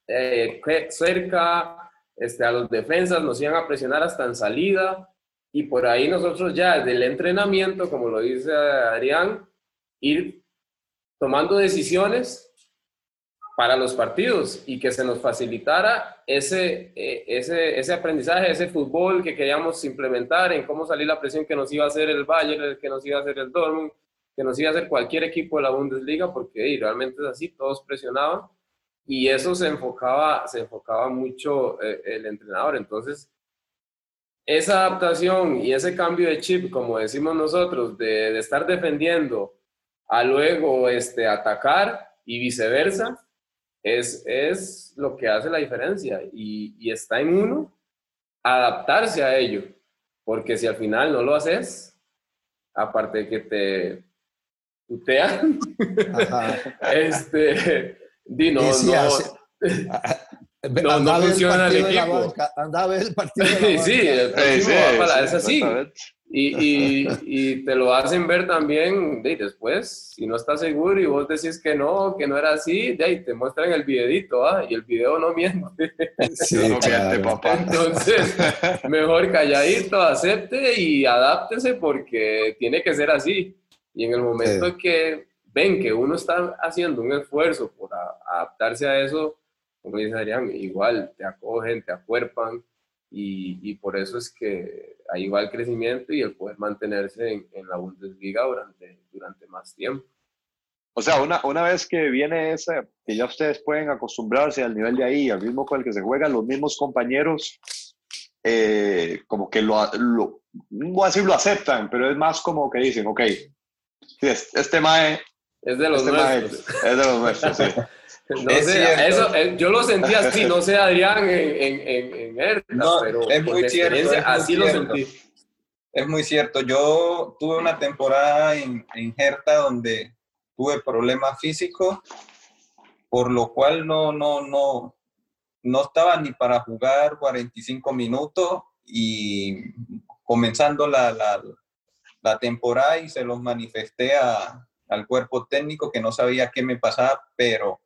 eh, cerca, este, a los defensas nos iban a presionar hasta en salida y por ahí nosotros ya desde el entrenamiento, como lo dice Adrián, ir tomando decisiones para los partidos y que se nos facilitara ese, eh, ese, ese aprendizaje, ese fútbol que queríamos implementar en cómo salir la presión que nos iba a hacer el Bayern, que nos iba a hacer el Dortmund, que nos iba a hacer cualquier equipo de la Bundesliga, porque realmente es así, todos presionaban y eso se enfocaba, se enfocaba mucho eh, el entrenador. Entonces, esa adaptación y ese cambio de chip, como decimos nosotros, de, de estar defendiendo a luego este, atacar y viceversa, es, es lo que hace la diferencia y, y, está en uno adaptarse a ello. porque si al final no lo haces, aparte de que te putean, este, di, no, no, no, funciona el equipo. Anda a ver el partido. sí, el sí, para, es así. Y, y, te lo hacen ver también de después, si no estás seguro y vos decís que no, que no era así, de ahí te muestran el videito, ¿ah? y el video no miente. Sí, no miente, papá. Entonces, mejor calladito, acepte y adáptese porque tiene que ser así. Y en el momento que ven que uno está haciendo un esfuerzo por adaptarse a eso, como dice Adrián, igual te acogen, te acuerpan y, por eso es que ahí va el crecimiento y el poder mantenerse en, la Bundesliga durante, durante más tiempo. O sea, una, una vez que viene ese, que ya ustedes pueden acostumbrarse al nivel de ahí, al ritmo con el que se juegan, los mismos compañeros, eh, como que lo, lo, voy a decir lo aceptan, pero es más como que dicen, ok, este mae es de los este nuestros. es de los nuestros, sí. No sé, eso, eh, yo lo sentí así, no sé, Adrián, en, en, en Hertha, no, pero es muy cierto, así lo sentí. Es muy cierto. Yo tuve una temporada en, en Hertha donde tuve problemas físicos, por lo cual no, no, no, no estaba ni para jugar 45 minutos y comenzando la, la, la temporada y se los manifesté a, al cuerpo técnico que no sabía qué me pasaba, pero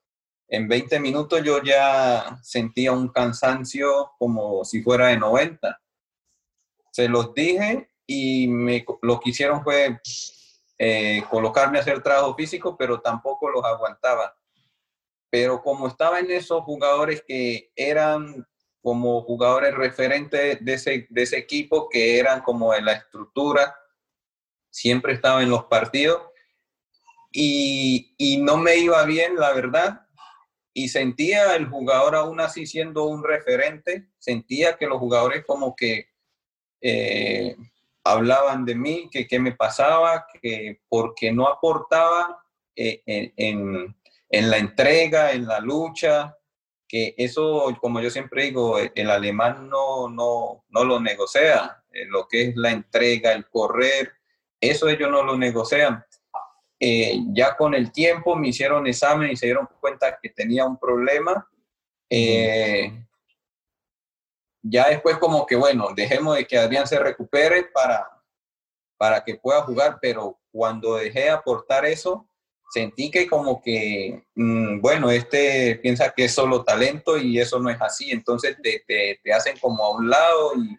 en 20 minutos yo ya sentía un cansancio como si fuera de 90. Se los dije y me, lo que hicieron fue eh, colocarme a hacer trabajo físico, pero tampoco los aguantaba. Pero como estaba en esos jugadores que eran como jugadores referentes de ese, de ese equipo, que eran como en la estructura, siempre estaba en los partidos y, y no me iba bien, la verdad, y sentía el jugador aún así siendo un referente, sentía que los jugadores como que eh, hablaban de mí, que qué me pasaba, que porque no aportaba eh, en, en, la entrega, en la lucha, que eso, como yo siempre digo, el alemán no, no, no lo negocia, eh, lo que es la entrega, el correr, eso ellos no lo negocian. Eh, ya con el tiempo me hicieron examen y se dieron cuenta que tenía un problema. Eh, ya después como que, bueno, dejemos de que Adrián se recupere para, para que pueda jugar, pero cuando dejé de aportar eso, sentí que como que, mm, bueno, este piensa que es solo talento y eso no es así, entonces te, te, te hacen como a un lado y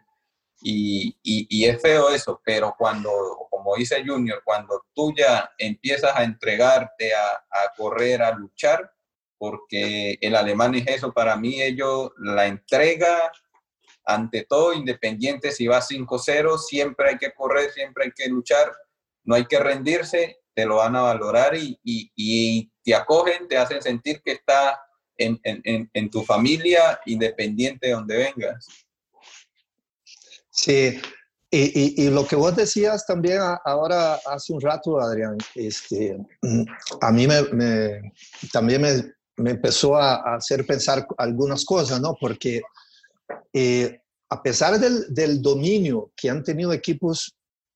y, y, es feo eso, pero cuando, como dice Junior, cuando tú ya empiezas a entregarte, a, a, correr, a luchar, porque el alemán es eso, para mí ellos la entrega, ante todo, independiente si va 5-0, siempre hay que correr, siempre hay que luchar, no hay que rendirse, te lo van a valorar y, y, y te acogen, te hacen sentir que está en, en, en tu familia, independiente de donde vengas. Sí, y, y, lo que vos decías también ahora hace un rato, Adrián, este, a mí me, también me, me, empezó a, hacer pensar algunas cosas, ¿no? Porque eh, a pesar del, del, dominio que han tenido equipos,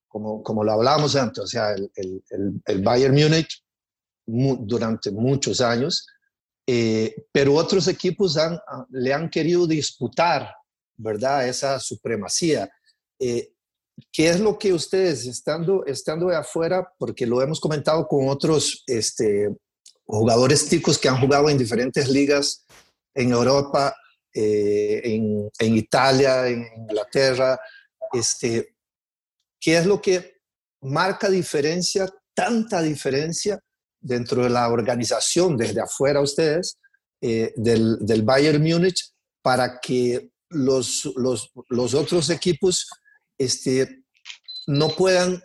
como, como lo hablábamos antes, o sea, el, el, el Bayern Múnich durante muchos años, eh, pero otros equipos han, le han querido disputar ¿verdad? Esa supremacía. Eh, ¿Qué es lo que ustedes, estando, estando de afuera, porque lo hemos comentado con otros este, jugadores ticos que han jugado en diferentes ligas en Europa, eh, en, en, Italia, en Inglaterra, este, ¿qué es lo que marca diferencia, tanta diferencia dentro de la organización desde afuera ustedes, eh, del, del Bayern Múnich, para que los, los, los otros equipos este, no puedan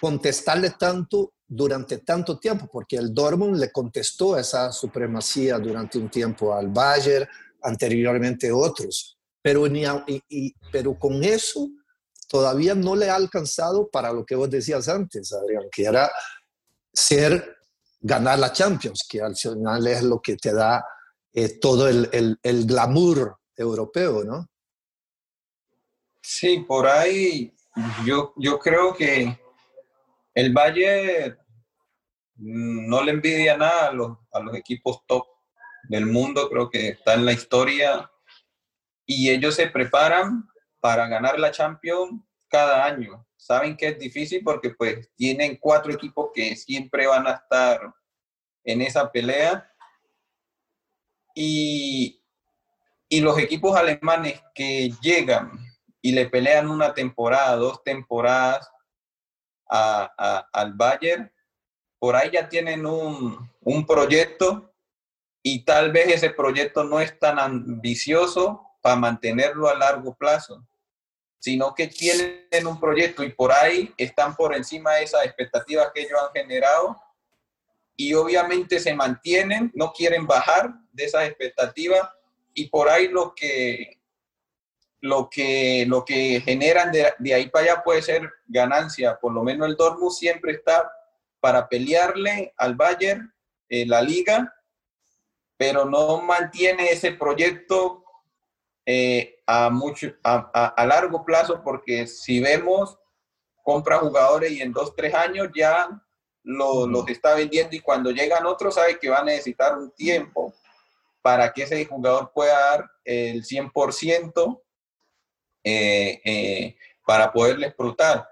contestarle tanto durante tanto tiempo, porque el Dortmund le contestó esa supremacía durante un tiempo al Bayern, anteriormente otros, pero, ni y, pero con eso todavía no le ha alcanzado para lo que vos decías antes, Adrián, que era ser, ganar la Champions, que al final es lo que te da eh, todo el, el, el glamour europeo, ¿no? Sí, por ahí yo, yo creo que el Valle no le envidia nada a los, a los equipos top del mundo, creo que está en la historia y ellos se preparan para ganar la Champions cada año. Saben que es difícil porque pues tienen cuatro equipos que siempre van a estar en esa pelea y, y los equipos alemanes que llegan y le pelean una temporada, dos temporadas a, al Bayern, por ahí ya tienen un, un proyecto y tal vez ese proyecto no es tan ambicioso para mantenerlo a largo plazo, sino que tienen un proyecto y por ahí están por encima de esas expectativas que ellos han generado y obviamente se mantienen, no quieren bajar de esas expectativas y por ahí lo que lo que lo que generan de, de ahí para allá puede ser ganancia, por lo menos el Dortmund siempre está para pelearle al Bayern en la liga, pero no mantiene ese proyecto eh, a, mucho, a, largo plazo, porque si vemos, compra jugadores y en dos, tres años ya los está vendiendo y cuando llegan otros sabe que va a necesitar un tiempo para que ese jugador pueda dar el 100% eh, eh, para poderle explotar.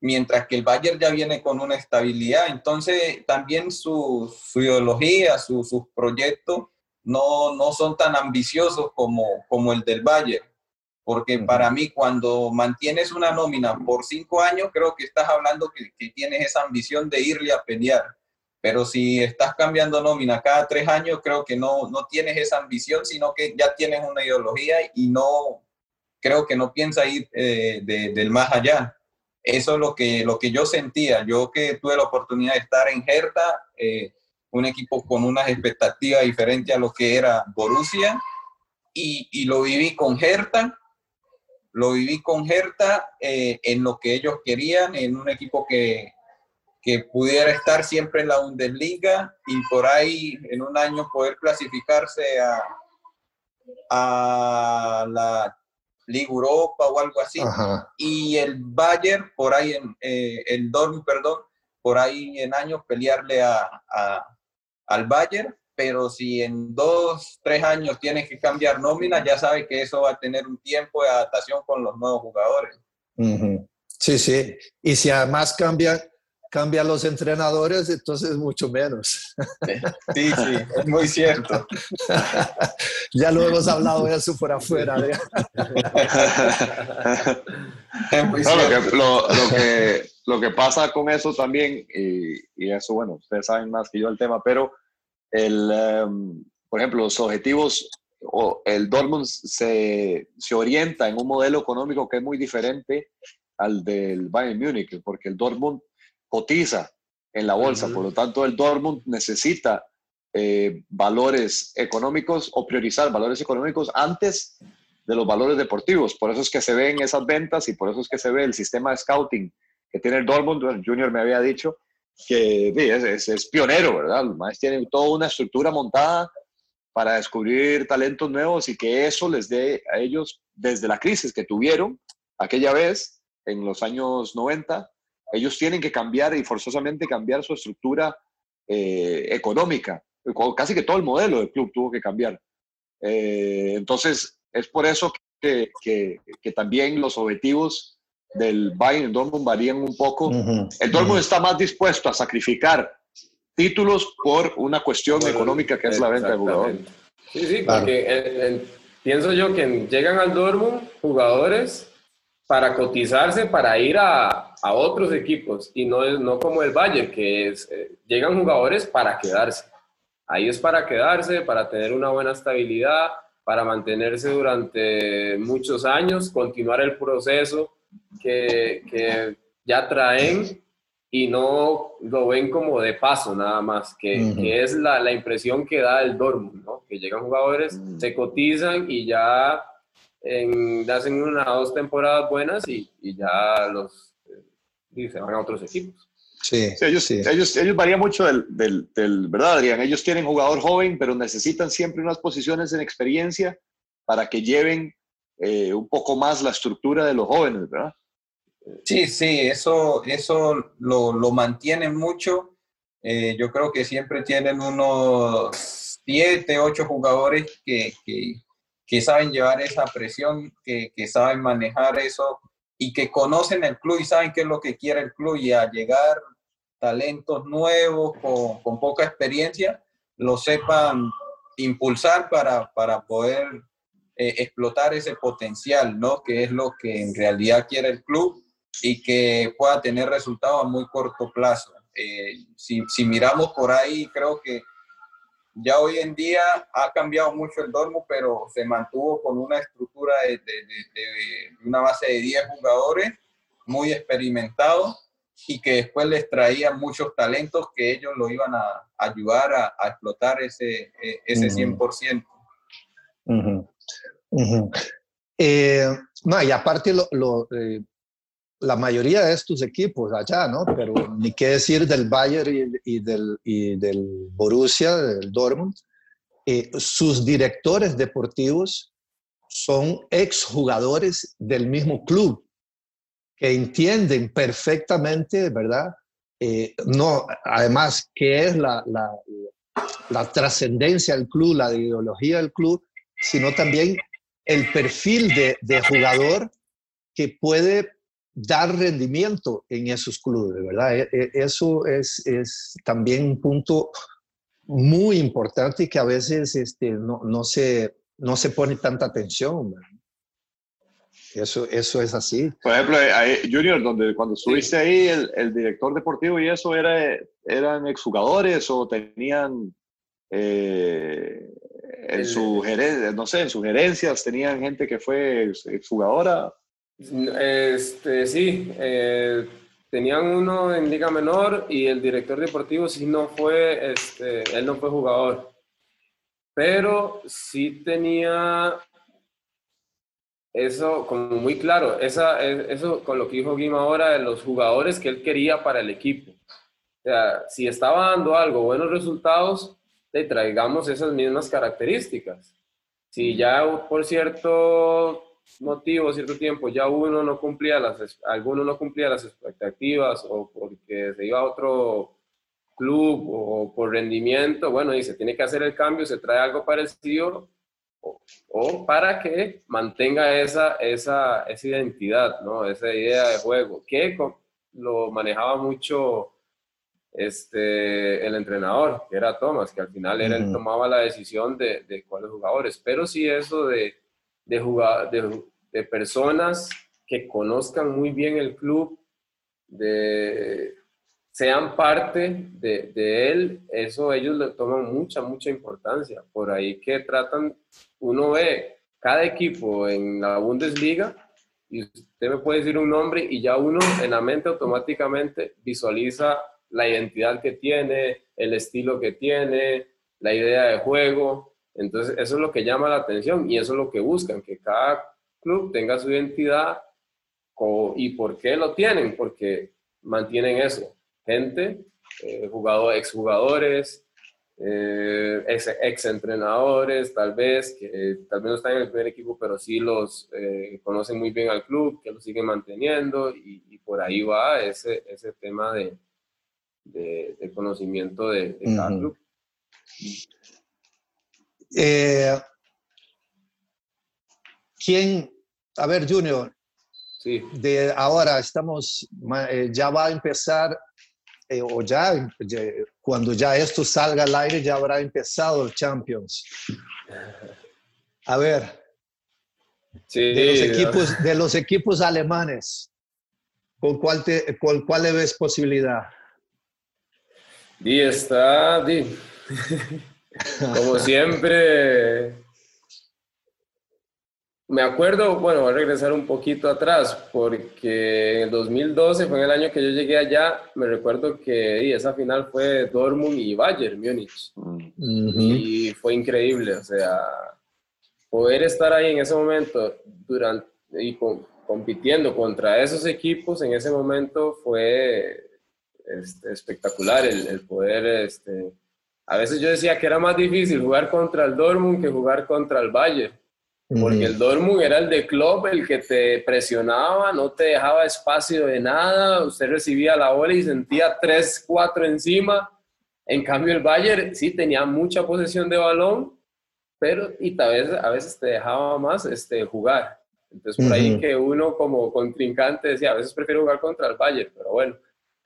Mientras que el Bayern ya viene con una estabilidad, entonces también su, su ideología, sus proyectos no, no son tan ambiciosos como, como el del Bayern porque para mí cuando mantienes una nómina por cinco años, creo que estás hablando que, que, tienes esa ambición de irle a pelear. Pero si estás cambiando nómina cada tres años, creo que no, no tienes esa ambición, sino que ya tienes una ideología y no, creo que no piensa ir eh, del más allá. Eso es lo que, lo que yo sentía. Yo que tuve la oportunidad de estar en Hertha, eh, un equipo con unas expectativas diferentes a lo que era Borussia, y, y lo viví con Hertha lo viví con Hertha eh, en lo que ellos querían, en un equipo que, que pudiera estar siempre en la Bundesliga y por ahí en un año poder clasificarse a, a la Liga Europa o algo así. Y el Bayern, por ahí, en, eh, el Dortmund, perdón, por ahí en años pelearle a, a, al Bayern pero si en dos, tres años tienes que cambiar nómina, ya sabes que eso va a tener un tiempo de adaptación con los nuevos jugadores. Sí, sí. Y si además cambia, cambian los entrenadores, entonces mucho menos. Sí, sí, es muy cierto. ya lo hemos hablado eso por afuera. lo, que, lo, que, pasa con eso también, y, y eso, bueno, ustedes saben más que yo el tema, pero el, em, por ejemplo, los objetivos, o el Dortmund se, se, orienta en un modelo económico que es muy diferente al del Bayern Múnich, porque el Dortmund cotiza en la bolsa, por lo tanto el Dortmund necesita eh, valores económicos o priorizar valores económicos antes de los valores deportivos. Por eso es que se ven esas ventas y por eso es que se ve el sistema de scouting que tiene el Dortmund. Junior me había dicho que es, es, pionero, ¿verdad? Los maestros tienen toda una estructura montada para descubrir talentos nuevos y que eso les dé a ellos, desde la crisis que tuvieron aquella vez, en los años 90, ellos tienen que cambiar y forzosamente cambiar su estructura eh, económica. Casi que todo el modelo del club tuvo que cambiar. Eh, entonces, es por eso que, que, que también los objetivos del Bayern Dortmund varían un poco. el Dortmund está más dispuesto a sacrificar títulos por una cuestión económica que es la venta de jugadores. Sí, sí, porque pienso yo que llegan al Dortmund jugadores para cotizarse, para ir a, a otros equipos y no, no como el Bayern, que es, eh, llegan jugadores para quedarse. Ahí es para quedarse, para tener una buena estabilidad, para mantenerse durante muchos años, continuar el proceso que, ya traen y no lo ven como de paso nada más, que, es la, impresión que da el Dortmund, ¿no? que llegan jugadores, se cotizan y ya hacen una o dos temporadas buenas y, ya los y se van a otros equipos. Sí, ellos, Ellos, ellos varían mucho del, del, ¿verdad, Adrián? Ellos tienen jugador joven, pero necesitan siempre unas posiciones en experiencia para que lleven eh, un poco más la estructura de los jóvenes, ¿verdad? Sí, sí, eso, eso lo, lo mantienen mucho. Eh, yo creo que siempre tienen unos siete, ocho jugadores que, que, que saben llevar esa presión, que, que, saben manejar eso y que conocen el club y saben qué es lo que quiere el club y a llegar talentos nuevos con, con poca experiencia, lo sepan impulsar para, para poder eh, explotar ese potencial, ¿no? Que es lo que en realidad quiere el club y que pueda tener resultados a muy corto plazo. Eh, si, si, miramos por ahí, creo que ya hoy en día ha cambiado mucho el Dormo, pero se mantuvo con una estructura de, de, de, una base de 10 jugadores muy experimentados y que después les traía muchos talentos que ellos lo iban a ayudar a, a explotar ese, e, ese 100%. Eh, no, y aparte lo, lo, eh, la mayoría de estos equipos allá, ¿no? Pero ni qué decir del Bayern y, del, y del Borussia, del Dortmund, eh, sus directores deportivos son exjugadores del mismo club, que entienden perfectamente, ¿verdad? Eh, no, además, qué es la, la, la trascendencia del club, la ideología del club, sino también el perfil de, de jugador que puede dar rendimiento en esos clubes, ¿verdad? E, e, eso es, es también un punto muy importante y que a veces este, no, no, se, no se pone tanta atención. Eso, eso es así. Por ejemplo, Junior, donde cuando estuviste ahí, el, el, director deportivo y eso, era, ¿eran exjugadores o tenían eh, en su no sé, en sugerencias, tenían gente que fue exjugadora? Este, sí, eh, tenían uno en Liga Menor y el director deportivo sí no fue, este, él no fue jugador, pero sí tenía eso como muy claro, esa, eso con lo que dijo Guima ahora de los jugadores que él quería para el equipo. O sea, si estaba dando algo, buenos resultados, le traigamos esas mismas características. Si ya por cierto motivo, cierto tiempo, ya uno no cumplía las, alguno no cumplía las expectativas o porque se iba a otro club o por rendimiento, bueno, se tiene que hacer el cambio, se trae algo parecido o, para que mantenga esa, esa, esa identidad, ¿no? esa idea de juego, que lo manejaba mucho este, el entrenador, que era Thomas, que al final él tomaba la decisión de, de cuáles jugadores, pero sí eso de de, jugar, de, personas que conozcan muy bien el club, de, sean parte de, de, él, eso ellos le toman mucha, mucha importancia. Por ahí que tratan, uno ve cada equipo en la Bundesliga y usted me puede decir un nombre y ya uno en la mente automáticamente visualiza la identidad que tiene, el estilo que tiene, la idea de juego. Entonces, eso es lo que llama la atención y eso es lo que buscan, que cada club tenga su identidad y por qué lo tienen, porque mantienen eso. Gente, eh, jugador, exjugadores, eh, ex, entrenadores, tal vez, que tal vez no están en el primer equipo, pero sí los eh, conocen muy bien al club, que lo siguen manteniendo y, por ahí va ese, ese tema de, de, conocimiento de, cada club. Eh, ¿Quién, a ver, Junior, sí. de ahora estamos, eh, ya va a empezar, eh, o ya, cuando ya esto salga al aire, ya habrá empezado el Champions. A ver, de, los equipos, de los equipos alemanes, ¿con cuál, te, con cuál le ves posibilidad? Y está, Como siempre, me acuerdo, bueno, voy a regresar un poquito atrás, porque en el 2012 fue en el año que yo llegué allá, me recuerdo que esa final fue Dortmund y Bayern Múnich, y fue increíble, o sea, poder estar ahí en ese momento durante, y compitiendo contra esos equipos en ese momento fue este, espectacular el, el poder... Este, a veces yo decía que era más difícil jugar contra el Dortmund que jugar contra el Bayern. Porque el Dortmund era el de Klopp, el que te presionaba, no te dejaba espacio de nada, usted recibía la bola y sentía 3, 4 encima. En cambio el Bayern sí tenía mucha posesión de balón, pero y tal vez a veces te dejaba más este, jugar. Entonces por ahí que uno como contrincante decía, a veces prefiero jugar contra el Bayern, pero bueno,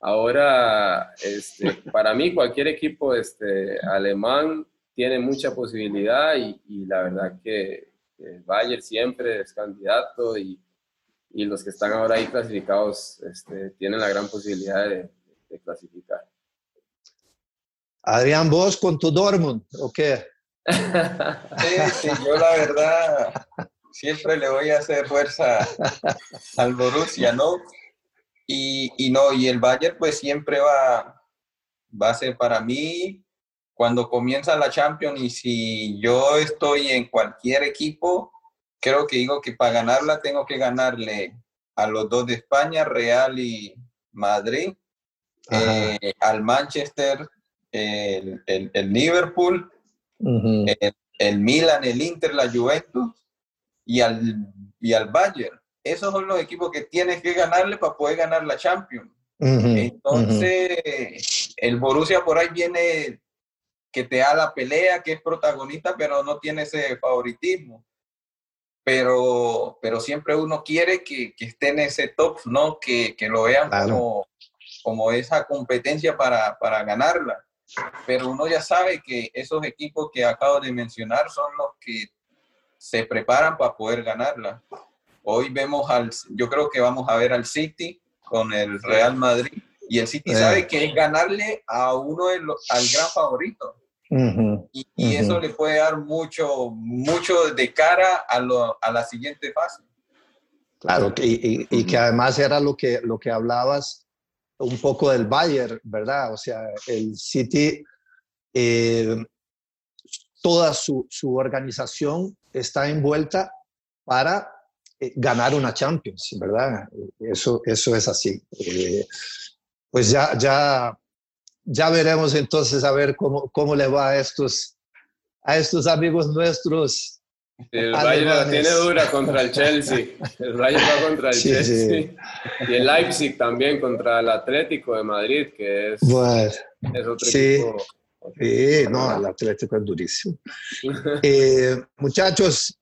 ahora este, para mí cualquier equipo este, alemán tiene mucha posibilidad y, y la verdad que el Bayern siempre es candidato y, y, los que están ahora ahí clasificados este, tienen la gran posibilidad de, clasificar. Adrián, vos con tu Dortmund, ¿o qué? sí, yo la verdad siempre le voy a hacer fuerza al Borussia, ¿no? Y, y, no, y el Bayern pues siempre va, va a ser para mí. Cuando comienza la Champions y si yo estoy en cualquier equipo, creo que digo que para ganarla tengo que ganarle a los dos de España, Real y Madrid, eh, al Manchester, el, el, Liverpool, el, el, Milan, el Inter, la Juventus y al, y al Bayern. Esos son los equipos que tienes que ganarle para poder ganar la Champions. Entonces, el Borussia por ahí viene que te da la pelea, que es protagonista, pero no tiene ese favoritismo. Pero, pero siempre uno quiere que, que esté en ese top, ¿no? Que, que lo vean como, como esa competencia para, para ganarla. Pero uno ya sabe que esos equipos que acabo de mencionar son los que se preparan para poder ganarla. Hoy vemos al, yo creo que vamos a ver al City con el Real Madrid y el City sabe eh. que es ganarle a uno de los, al gran favorito y, eso le puede dar mucho, mucho de cara a, lo, a la siguiente fase. Claro, y, y, que además era lo que, lo que hablabas un poco del Bayern, ¿verdad? O sea, el City, eh, toda su, su, organización está envuelta para ganar una Champions, ¿verdad? Eso, eso es así. Eh, pues ya, ya ya veremos entonces a ver cómo, cómo le va a estos, a estos amigos nuestros. El Bayern la tiene dura contra el Chelsea. El Bayern va contra el Chelsea. Y el Leipzig también contra el Atlético de Madrid, que es, es otro equipo. Sí, no, el Atlético es durísimo. Eh, muchachos,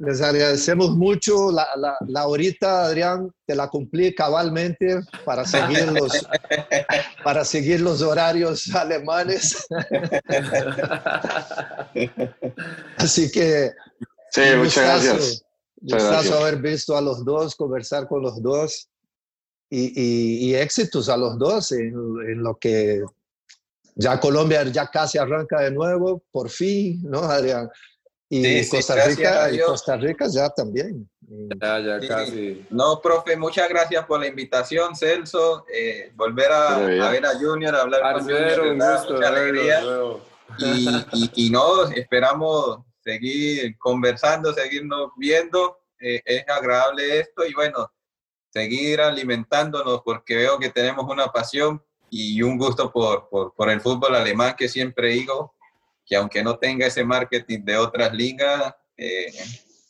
les agradecemos mucho. La, la, la, horita, Adrián, te la cumplí cabalmente para seguir los, para seguir los horarios alemanes. Así que. Sí, muchas gracias. Gustazo haber visto a los dos, conversar con los dos y, y, éxitos a los dos en, en, lo que ya Colombia ya casi arranca de nuevo, por fin, ¿no, Adrián? Y Costa Rica, y Costa Rica ya también. Ya, ya casi. No, profe, muchas gracias por la invitación, Celso. Eh, volver a, ver a Junior, a hablar con Junior, un gusto, mucha alegría. Y, y, no, esperamos seguir conversando, seguirnos viendo. Eh, es agradable esto y bueno, seguir alimentándonos porque veo que tenemos una pasión y un gusto por, por, por el fútbol alemán que siempre digo, que aunque no tenga ese marketing de otras ligas, eh,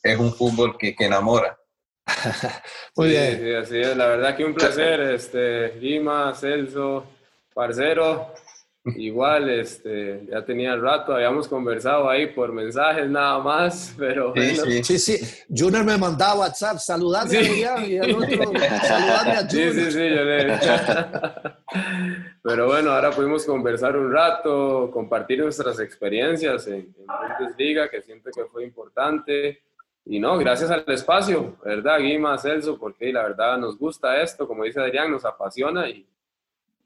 es un fútbol que, que enamora. Muy bien. Sí, así es. La verdad que un placer, este, Lima, Celso, Parcero. Igual, este, ya tenía el rato, habíamos conversado ahí por mensajes nada más, pero sí, bueno. sí, sí, Junior me mandaba WhatsApp, saludadme a y el otro, saludadme a Junior. Sí, sí, sí, yo le... pero bueno, ahora pudimos conversar un rato, compartir nuestras experiencias en, en Bundesliga, que siento que fue importante. Y no, gracias al espacio, ¿verdad, Guima, Celso? Porque la verdad nos gusta esto, como dice Adrián, nos apasiona y,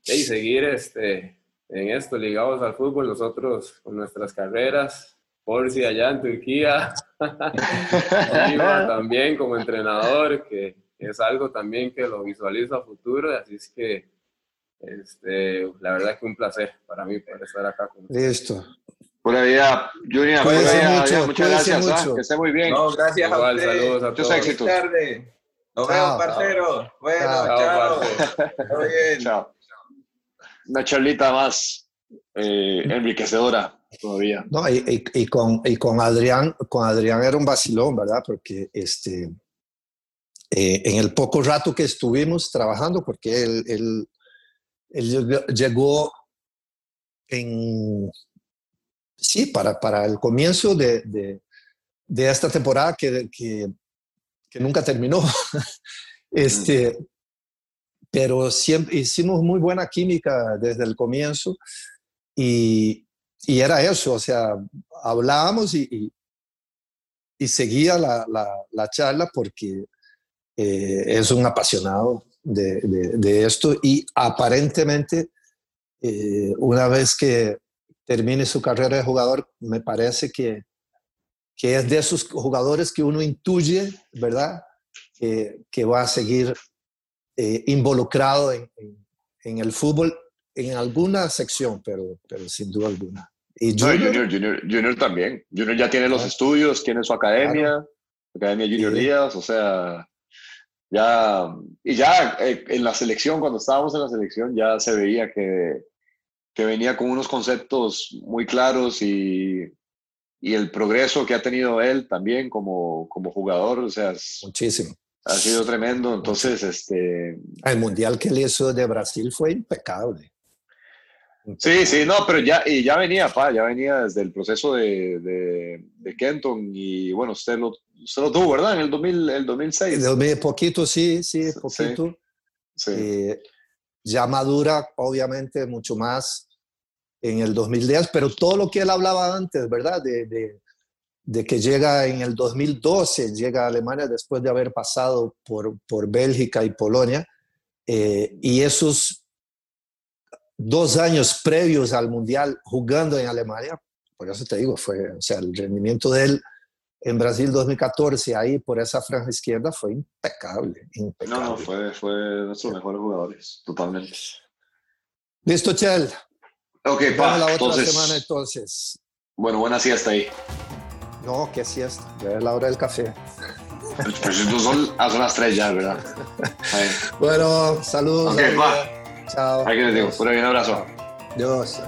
y seguir este, en esto, ligados al fútbol, nosotros con nuestras carreras, por si allá en Turquía, también como entrenador, que es algo también que lo visualizo a futuro, así es que este, la verdad que un placer para mí poder estar acá con ustedes. Listo. Buena vida, Junior. mucho, muchas gracias. ¿ah? Que esté muy bien. No, gracias Igual, a saludos a Muchos éxitos. Nos vemos, parcero. Bueno, chao. bien. Chao una charlita más eh, enriquecedora. todavía. No, y, con, y con Adrián, con Adrián era un vacilón, ¿verdad? Porque este, eh, en el poco rato que estuvimos trabajando, porque él, él, llegó en, sí, para, para el comienzo de, de, de esta temporada que, que, que, nunca terminó. este, pero siempre hicimos muy buena química desde el comienzo y, y era eso, o sea, hablábamos y, y, seguía la, la, la, charla porque eh, es un apasionado de, de, esto y aparentemente eh, una vez que termine su carrera de jugador, me parece que, que es de esos jugadores que uno intuye, ¿verdad? que va a seguir eh, involucrado en, en, el fútbol en alguna sección, pero, pero sin duda alguna. Y Junior, Junior, Junior, también. Junior ya tiene los ah. estudios, tiene su academia, Academia Junior Díaz, o sea, ya, y ya eh, en la selección, cuando estábamos en la selección, ya se veía que, que venía con unos conceptos muy claros y, y el progreso que ha tenido él también como, como jugador, o sea, muchísimo ha sido tremendo. Entonces, este. El mundial que él hizo de Brasil fue impecable. Sí, sí, no, pero ya, y ya venía, pa, ya venía desde el proceso de, de, de Kenton y bueno, usted lo, usted lo tuvo, ¿verdad? En el, 2000, el 2006. El poquito, sí, sí, poquito. Sí, eh, ya madura, obviamente, mucho más en el 2010, pero todo lo que él hablaba antes, ¿verdad? De, de, de que llega en el 2012, llega a Alemania después de haber pasado por, por Bélgica y Polonia, eh, y esos dos años previos al Mundial jugando en Alemania, por eso te digo, fue, o sea, el rendimiento de él en Brasil 2014, ahí por esa franja izquierda, fue impecable. impecable. No, no, fue, fue de nuestros mejores jugadores, totalmente. Listo, Chel. Ok, pa, la otra semana entonces. Bueno, buena siesta ahí. No, qué siesta, ya es la hora del café. Pues son, ah, son las tres ya, ¿verdad? bueno, saludos. Ok, va. Chao. Aquí les digo, un abrazo. Adiós.